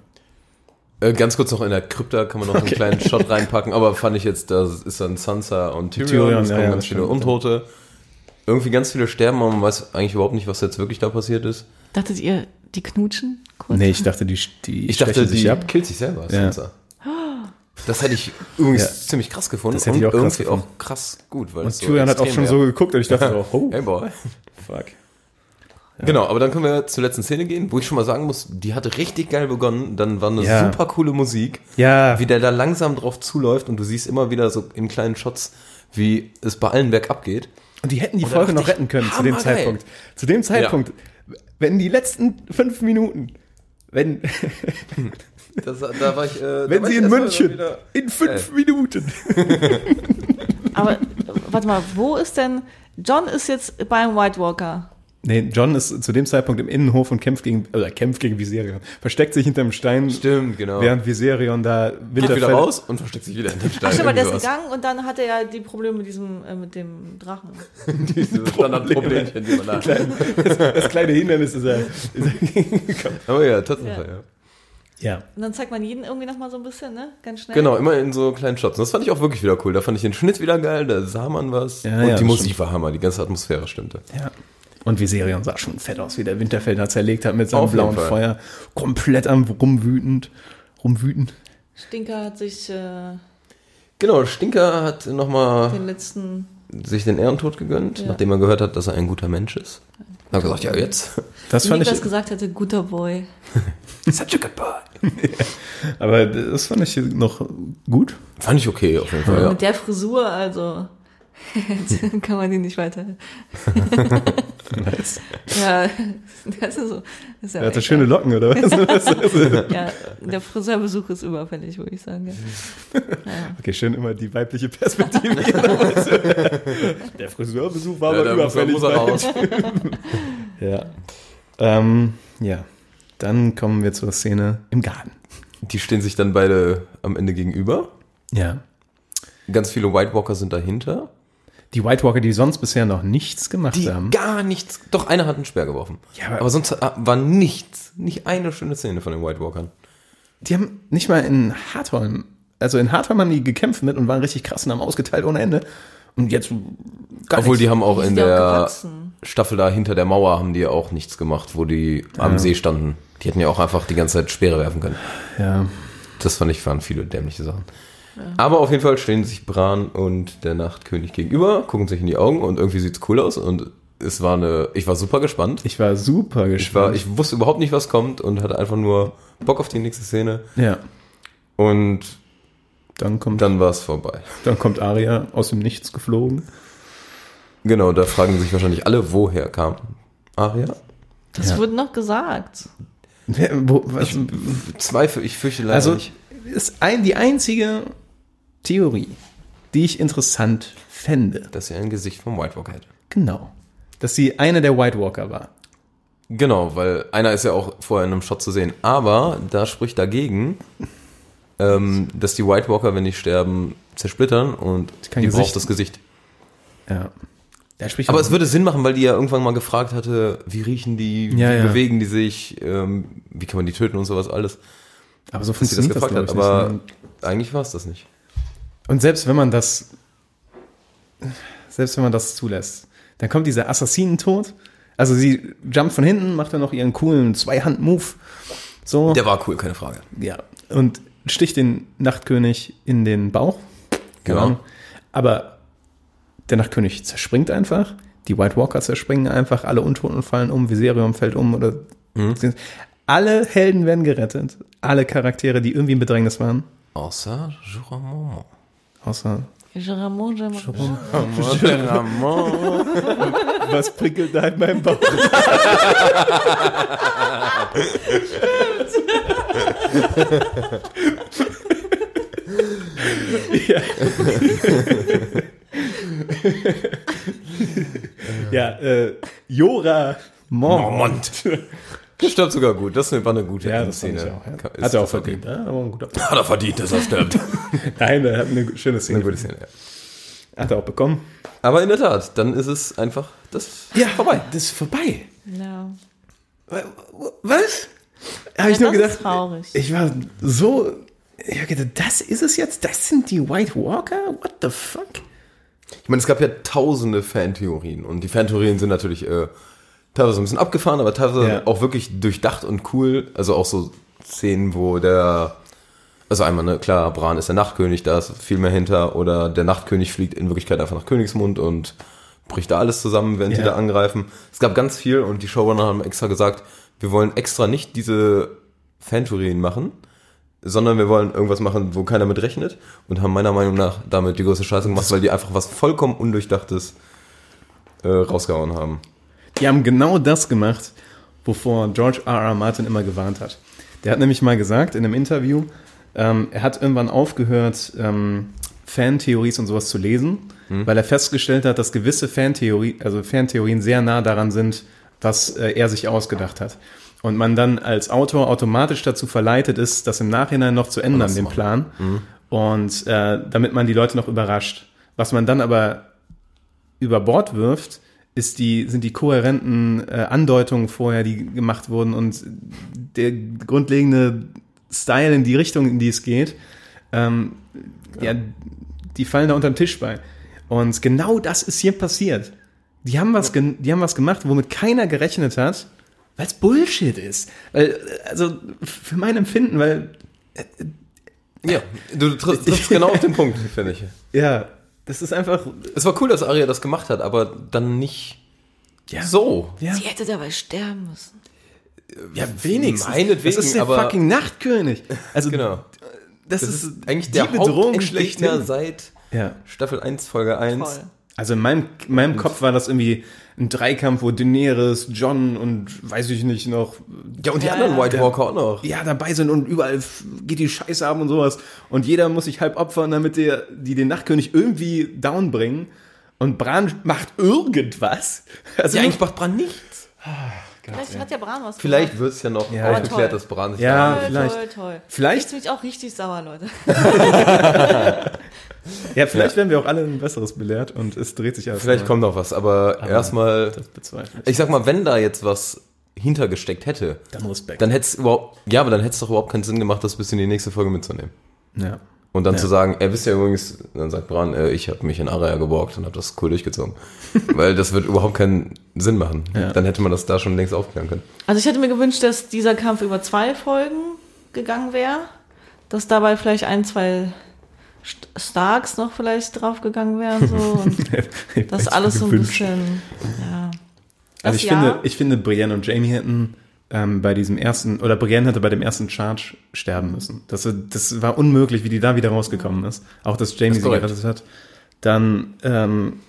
Äh, ganz kurz noch in der Krypta kann man noch einen kleinen Shot reinpacken, aber fand ich jetzt, da ist dann Sansa und Tyrion, Tyrion, es kommen ja, ganz viele stimmt. Irgendwie ganz viele sterben, aber man weiß eigentlich überhaupt nicht, was jetzt wirklich da passiert ist. Dachtet ihr, die knutschen? Kurz? Nee, ich dachte, die, die Ich dachte, stechen die sich ab. killt sich selber, Ja. Das hätte ich übrigens Ja. ziemlich krass gefunden Das hätte und ich auch krass irgendwie gefunden. auch krass gut. Weil Und so Tyrion hat auch schon so wär. geguckt und ich dachte so, oh, Hey boy. fuck. Genau, aber dann können wir zur letzten Szene gehen, wo ich schon mal sagen muss, die hatte richtig geil begonnen. Dann war eine Ja. super coole Musik. Ja. Wie der da langsam drauf zuläuft und du siehst immer wieder so in kleinen Shots, wie es bei allen bergab geht. Und die hätten die Folge noch retten können zu dem. Zeitpunkt. Zu dem Zeitpunkt, wenn die letzten fünf Minuten, wenn, Das, da war ich, äh, wenn da war sie in München wieder- in fünf Minuten. Aber äh, warte mal, wo ist denn. John ist jetzt beim White Walker. Nee, John ist zu dem Zeitpunkt im Innenhof und kämpft gegen, oder kämpft gegen Viserion. Versteckt sich hinterm Stein, Stimmt, genau. während Viserion da Geht Winterfell... wieder raus und versteckt sich wieder in dem Stein. Ach aber der ist gegangen und dann hat er ja die Probleme mit diesem, äh, mit dem Drachen. sowas. Diese Standardproblemchen, die man da hat. Das kleine Hindernis ist er. Ist er. Aber ja, Tatsache, Ja. ja. ja. Und dann zeigt man jeden irgendwie nochmal so ein bisschen, ne? Ganz schnell. Genau, immer in so kleinen Shots. Und das fand ich auch wirklich wieder cool. Da fand ich den Schnitt wieder geil, da sah man was. Ja, und ja, die das Musik stimmt. war Hammer, die ganze Atmosphäre stimmte. ja. Und Viserion sah schon fett aus, wie der Winterfell da zerlegt hat mit seinem blauen Fall. Feuer. Komplett am rumwütend. Rumwüten. Stinker hat sich äh, Genau, Stinker hat nochmal den letzten. sich den Ehrentod gegönnt, Ja. nachdem er gehört hat, dass er ein guter Mensch ist. Hat gesagt, ja, jetzt. Das Wie fand ich, Niklas gesagt hätte, guter Boy. Such a good boy. aber das fand ich noch gut. Fand ich okay, auf jeden Fall, ja. Mit der Frisur, also. Jetzt kann man die nicht weiter. Nice. Ja, das ist so. Das ist ja Er hatte schöne Locken, oder was? Ja, der Friseurbesuch ist überfällig, würde ich sagen. Ja. Okay, schön immer die weibliche Perspektive. Der Friseurbesuch war Ja, aber er, überfällig. muss er raus. Ja. Ähm, ja. Dann kommen wir zur Szene im Garten. Die stehen sich dann beide am Ende gegenüber. Ja. Ganz viele White Walker sind dahinter. Die White Walker, die sonst bisher noch nichts gemacht Die haben. gar nichts. Doch, einer hat einen Speer geworfen. Ja, aber- aber, sonst äh, war nichts. Nicht eine schöne Szene von den White Walkern. Die haben nicht mal in Hartholm, also in Hartholm haben die gekämpft mit und waren richtig krass und haben ausgeteilt ohne Ende. Und jetzt gar Obwohl die nichts. haben auch Die in ja der gewachsen. Staffel da hinter der Mauer haben die ja auch nichts gemacht, wo die am See standen. Die hätten ja auch einfach die ganze Zeit Speere werfen können. Ja. Das fand ich, waren viele dämliche Sachen. Aber auf jeden Fall stehen sich Bran und der Nachtkönig gegenüber, gucken sich in die Augen und irgendwie sieht's cool aus und es war eine, ich war super gespannt. Ich war super Ich war, gespannt. ich wusste überhaupt nicht, was kommt und hatte einfach nur Bock auf die nächste Szene ja. und Dann kommt, dann war es vorbei. dann kommt Aria aus dem Nichts geflogen. Genau, da fragen sich wahrscheinlich alle, woher kam Aria? Das Ja. wurde noch gesagt. Wer- Wo, was, Zweifel, ich fürchte leider also nicht. ist ein, die einzige Theorie, die ich interessant fände. Dass er ein Gesicht vom White Walker hätte. Genau. Dass sie eine der White Walker war. Genau, weil einer ist ja auch vorher in einem Shot zu sehen. Aber da spricht dagegen, ähm, dass die White Walker, wenn die sterben, zersplittern und kein die Gesicht. braucht das Gesicht. Ja. Da spricht Aber es würde Sinn machen, weil die ja irgendwann mal gefragt hatte, wie riechen die, wie Ja, ja. bewegen die sich, ähm, wie kann man die töten und sowas alles. aber so sie das funktioniert das, gefragt hat, aber nicht. ne? eigentlich war es das nicht. Und selbst wenn man das, selbst wenn man das zulässt, dann kommt dieser Assassinentod. Also sie jumpt von hinten, macht dann noch ihren coolen Zweihand-Move. So. Der war cool, keine Frage. Ja. Und sticht den Nachtkönig in den Bauch. Genau. Ahnung. Aber der Nachtkönig zerspringt einfach. Die White Walker zerspringen einfach. Alle Untoten fallen um. Viserion fällt um. Oder Mhm. alle Helden werden gerettet. Alle Charaktere, die irgendwie in Bedrängnis waren. Außer Joramon. Außer, Jeramon, Jeramon. Joramon. was prickelt da in meinem Bauch? ja. ja, äh, Jora Mormont. Der stirbt sogar gut. Das war eine gute Ja, das Szene. ich auch. Ja. Ist Hat er auch das okay? verdient. Ja, aber ein guter Hat er verdient, dass er stirbt. Nein, er hat eine schöne Szene. eine gute Szene, ja. Hat er auch bekommen. Aber in der Tat, dann ist es einfach das Ja, vorbei. Das ist vorbei. Ja. Was? Habe ich Ja, nur das gedacht. ist traurig. Ich war so. Ich habe gedacht, das ist es jetzt? Das sind die White Walker? What the fuck? Ich meine, es gab ja tausende Fantheorien und die Fantheorien sind natürlich äh, teilweise ein bisschen abgefahren, aber teilweise Ja. auch wirklich durchdacht und cool. Also auch so Szenen, wo der Also einmal, ne, klar, Bran ist der Nachtkönig, da ist viel mehr hinter. Oder der Nachtkönig fliegt in Wirklichkeit einfach nach Königsmund und bricht da alles zusammen, wenn sie Ja. da angreifen. Es gab ganz viel und die Showrunner haben extra gesagt, wir wollen extra nicht diese Fantheorien machen, sondern wir wollen irgendwas machen, wo keiner mit rechnet und haben meiner Meinung nach damit die größte Scheiße gemacht, weil die einfach was vollkommen Undurchdachtes äh, rausgehauen haben. Die haben genau das gemacht, wovor George R. R. Martin immer gewarnt hat. Der hat nämlich mal gesagt in einem Interview, ähm, er hat irgendwann aufgehört, ähm, Fantheories und sowas zu lesen, weil er festgestellt hat, dass gewisse Fantheorie, also Fantheorien sehr nah daran sind, was äh, er sich ausgedacht hat. Und man dann als Autor automatisch dazu verleitet ist, das im Nachhinein noch zu ändern, den. Plan. Und äh, damit man die Leute noch überrascht. Was man dann aber über Bord wirft, ist die, sind die kohärenten äh, Andeutungen vorher, die gemacht wurden und der grundlegende Style in die Richtung, in die es geht, ähm, ja. die fallen da unter den Tisch bei. Und genau das ist hier passiert. Die haben was, gen- die haben was gemacht, womit keiner gerechnet hat, weil es Bullshit ist. Weil, äh, also für mein Empfinden, weil Ja, du triffst, triffst genau auf den Punkt, finde ich. ja, das ist einfach Es war cool, dass Arya das gemacht hat, aber dann nicht ja, so. Ja, Sie hätte dabei sterben müssen. ja wenigstens. Meinetwegen, das ist der aber- fucking Nachtkönig. Also Genau. das, Das ist, ist eigentlich die der schlechthin. seit Ja. Staffel 1, Folge 1. Toll. Also in meinem, in meinem Kopf war das irgendwie ein Dreikampf, wo Daenerys, John und weiß ich nicht noch, Ja, und die Ja, anderen. White Walker auch noch. ja, dabei sind und überall geht die Scheiße ab und sowas. Und jeder muss sich halb opfern, damit der, die den Nachtkönig irgendwie down bringen. Und Bran macht irgendwas. Also Ja, eigentlich macht Bran nichts. Vielleicht hat ja Bran was Vielleicht wird es ja noch Ja. aufgeklärt, toll. dass Bran sich Ja. Toll, vielleicht. toll, toll. Vielleicht- Jetzt bin ich auch richtig sauer, Leute. ja, vielleicht werden wir auch alle ein besseres belehrt und es dreht sich alles. Vielleicht neu. kommt noch was, aber, erstmal, Das bezweifle ich. ich sag mal, wenn da jetzt was hintergesteckt hätte, Dann Respekt. dann hätte es überhaupt, ja, aber dann hätte es doch überhaupt keinen Sinn gemacht, das bis in die nächste Folge mitzunehmen. ja. Und dann Ja. zu sagen, er wisst ja übrigens, dann sagt Bran, äh, ich habe mich in Araya geborgt und habe das cool durchgezogen. Weil das wird überhaupt keinen Sinn machen. Ja. Dann hätte man das da schon längst aufklären können. Also ich hätte mir gewünscht, dass dieser Kampf über zwei Folgen gegangen wäre. Dass dabei vielleicht ein, zwei St- Starks noch vielleicht draufgegangen wären. So. Und das alles so ein bisschen. Ja. Also Das ich finde, ich finde, Brienne und Jamie hätten ähm, bei diesem ersten, oder Brienne hätte bei dem ersten Charge sterben müssen. Das, das war unmöglich, wie die da wieder rausgekommen ist. Auch, dass Jamie Das sie gerettet hat. Dann, ähm,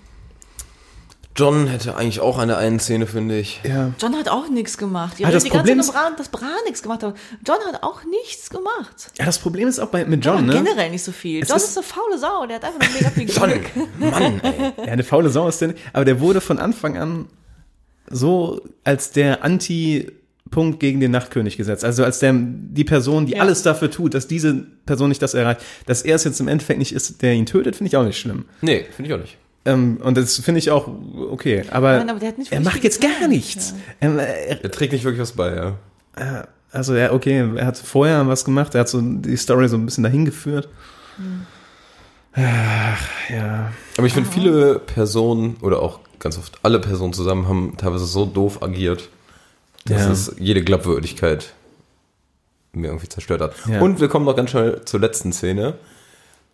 John hätte eigentlich auch eine einen Szene, finde ich. ja, John hat auch nichts gemacht. Die Ah, das die ganze Problem Zeit um Bran, dass Bran nichts gemacht hat. John hat auch nichts gemacht. ja, das Problem ist auch bei, mit John, John ne? generell nicht so viel. Es John ist- ist, eine faule Sau. Der hat einfach nur mega viel Glück. Mann, ey. Ja, eine faule Sau ist der nicht. Aber der wurde von Anfang an so als der Anti-Punkt gegen den Nachtkönig gesetzt. Also als der, die Person, die Ja. alles dafür tut, dass diese Person nicht das erreicht. Dass er es jetzt im Endeffekt nicht ist, der ihn tötet, finde ich auch nicht schlimm. Nee, finde ich auch nicht. Ähm, und das finde ich auch okay. Aber, Nein, aber der hat nicht er macht jetzt gar nichts. Ähm, er, Er trägt nicht wirklich was bei, ja. also er, okay, er hat vorher was gemacht, er hat so die Story so ein bisschen dahin geführt. Ach, ja. Aber ich finde, viele Personen oder auch ganz oft alle Personen zusammen haben teilweise so doof agiert, dass Ja. es jede Glaubwürdigkeit mir irgendwie zerstört hat. Ja. Und wir kommen noch ganz schnell zur letzten Szene,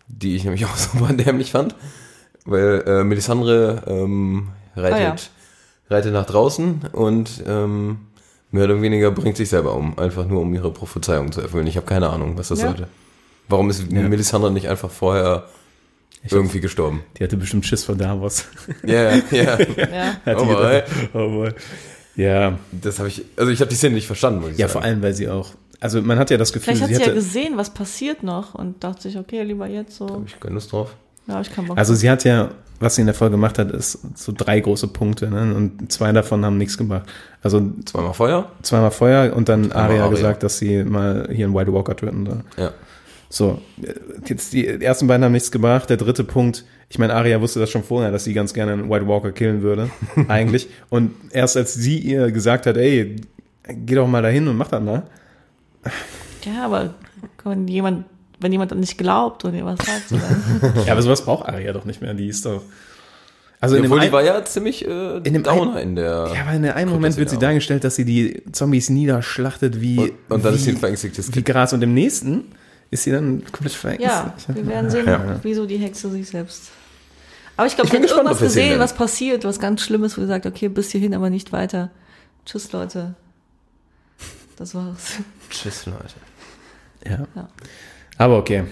die ich nämlich auch super dämlich fand, weil äh, Melisandre ähm, reitet, Ah, ja. reitet nach draußen und ähm, mehr oder weniger bringt sich selber um, einfach nur um ihre Prophezeiung zu erfüllen. Ich habe keine Ahnung, was das Ja. sollte. Warum ist Ja. Melisandre nicht einfach vorher irgendwie gestorben? Die hatte bestimmt Schiss vor Davos. Ja, ja, ja. Ja. Oh die boy. oh boy. Ja, Das habe ich, also ich habe die Szene nicht verstanden, muss ich ja, sagen. vor allem, weil sie auch, also man hat ja das Gefühl, Vielleicht hat sie sie ja gesehen, was passiert noch und dachte sich, okay, lieber jetzt so. Habe ich keine Lust drauf. Ja, ich kann Bock. also sie hat ja, was sie in der Folge gemacht hat, ist so drei große Punkte, ne? und zwei davon haben nichts gemacht. Also Zweimal Feuer? zweimal Feuer und dann Arya. gesagt, dass sie mal hier einen White Walker töten soll. Ja. So, jetzt die ersten beiden haben nichts gebracht. Der dritte Punkt, ich meine, Arya wusste das schon vorher, dass sie ganz gerne einen White Walker killen würde, eigentlich. Und erst als sie ihr gesagt hat, ey, geh doch mal dahin und mach das mal. ja, aber wenn jemand, wenn jemand dann nicht glaubt und ihr was sagt, so dann. Ja, aber sowas braucht Arya doch nicht mehr. Die ist doch. Also in dem Obwohl die ein- war ja ziemlich äh, in dem Downer in der. ja, aber in einem Moment wird sie dargestellt, dass sie die Zombies niederschlachtet wie Und, und dann wie, ist sie ein verängstigtes wie. Gras. Und im nächsten Ist sie dann komplett weg? Ja, wir werden sehen, Ja. wieso die Hexe sich selbst. Aber ich glaube, Ich bin gespannt, irgendwas gesehen, was passiert, was ganz Schlimmes, wo ihr sagt, okay, bis hierhin, aber nicht weiter. Tschüss, Leute. Das war's. Tschüss, Leute. Ja. Ja. Aber okay.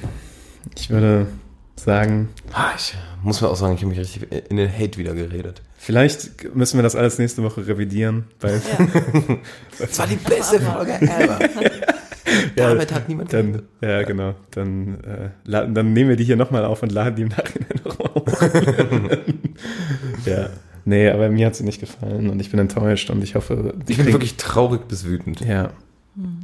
Ich würde sagen, Ah, ich muss mir auch sagen, ich habe mich richtig in den Hate wieder geredet. vielleicht müssen wir das alles nächste Woche revidieren, weil Ja. Das war die beste Folge ever. Damit hat niemand dann, ja genau, dann, äh, laden, dann nehmen wir die hier nochmal auf und laden die im Nachhinein nochmal hoch. ja. Nee, aber mir hat sie nicht gefallen und ich bin enttäuscht und ich hoffe, Ich bin wirklich traurig bis wütend. Ja.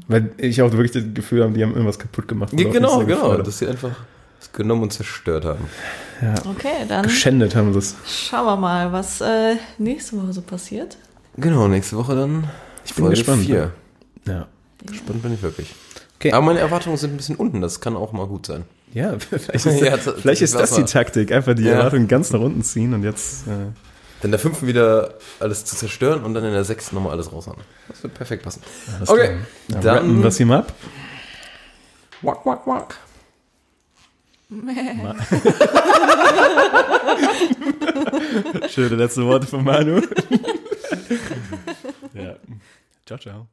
Weil ich auch wirklich das Gefühl habe, die haben irgendwas kaputt gemacht. Ja, genau, genau. Dass sie einfach es genommen und zerstört haben. Okay, dann Geschändet haben sie es. schauen wir mal, was äh, nächste Woche so passiert. Genau, nächste Woche dann. Ich bin gespannt. Vier. Ja. Gespannt bin ich wirklich. Okay. Aber meine Erwartungen sind ein bisschen unten, das kann auch mal gut sein. Ja, vielleicht ist, Ja, das- vielleicht ist das die Taktik. Einfach die Ja. Erwartungen ganz nach unten ziehen und jetzt. Äh, Dann der fünften wieder alles zu zerstören und dann in der sechsten nochmal alles raushauen. Das wird perfekt passen. alles Okay, dann- rappen wir es ihm ab. Wack, wack, wack. Schöne letzte Worte von Manu. ja. Ciao, ciao.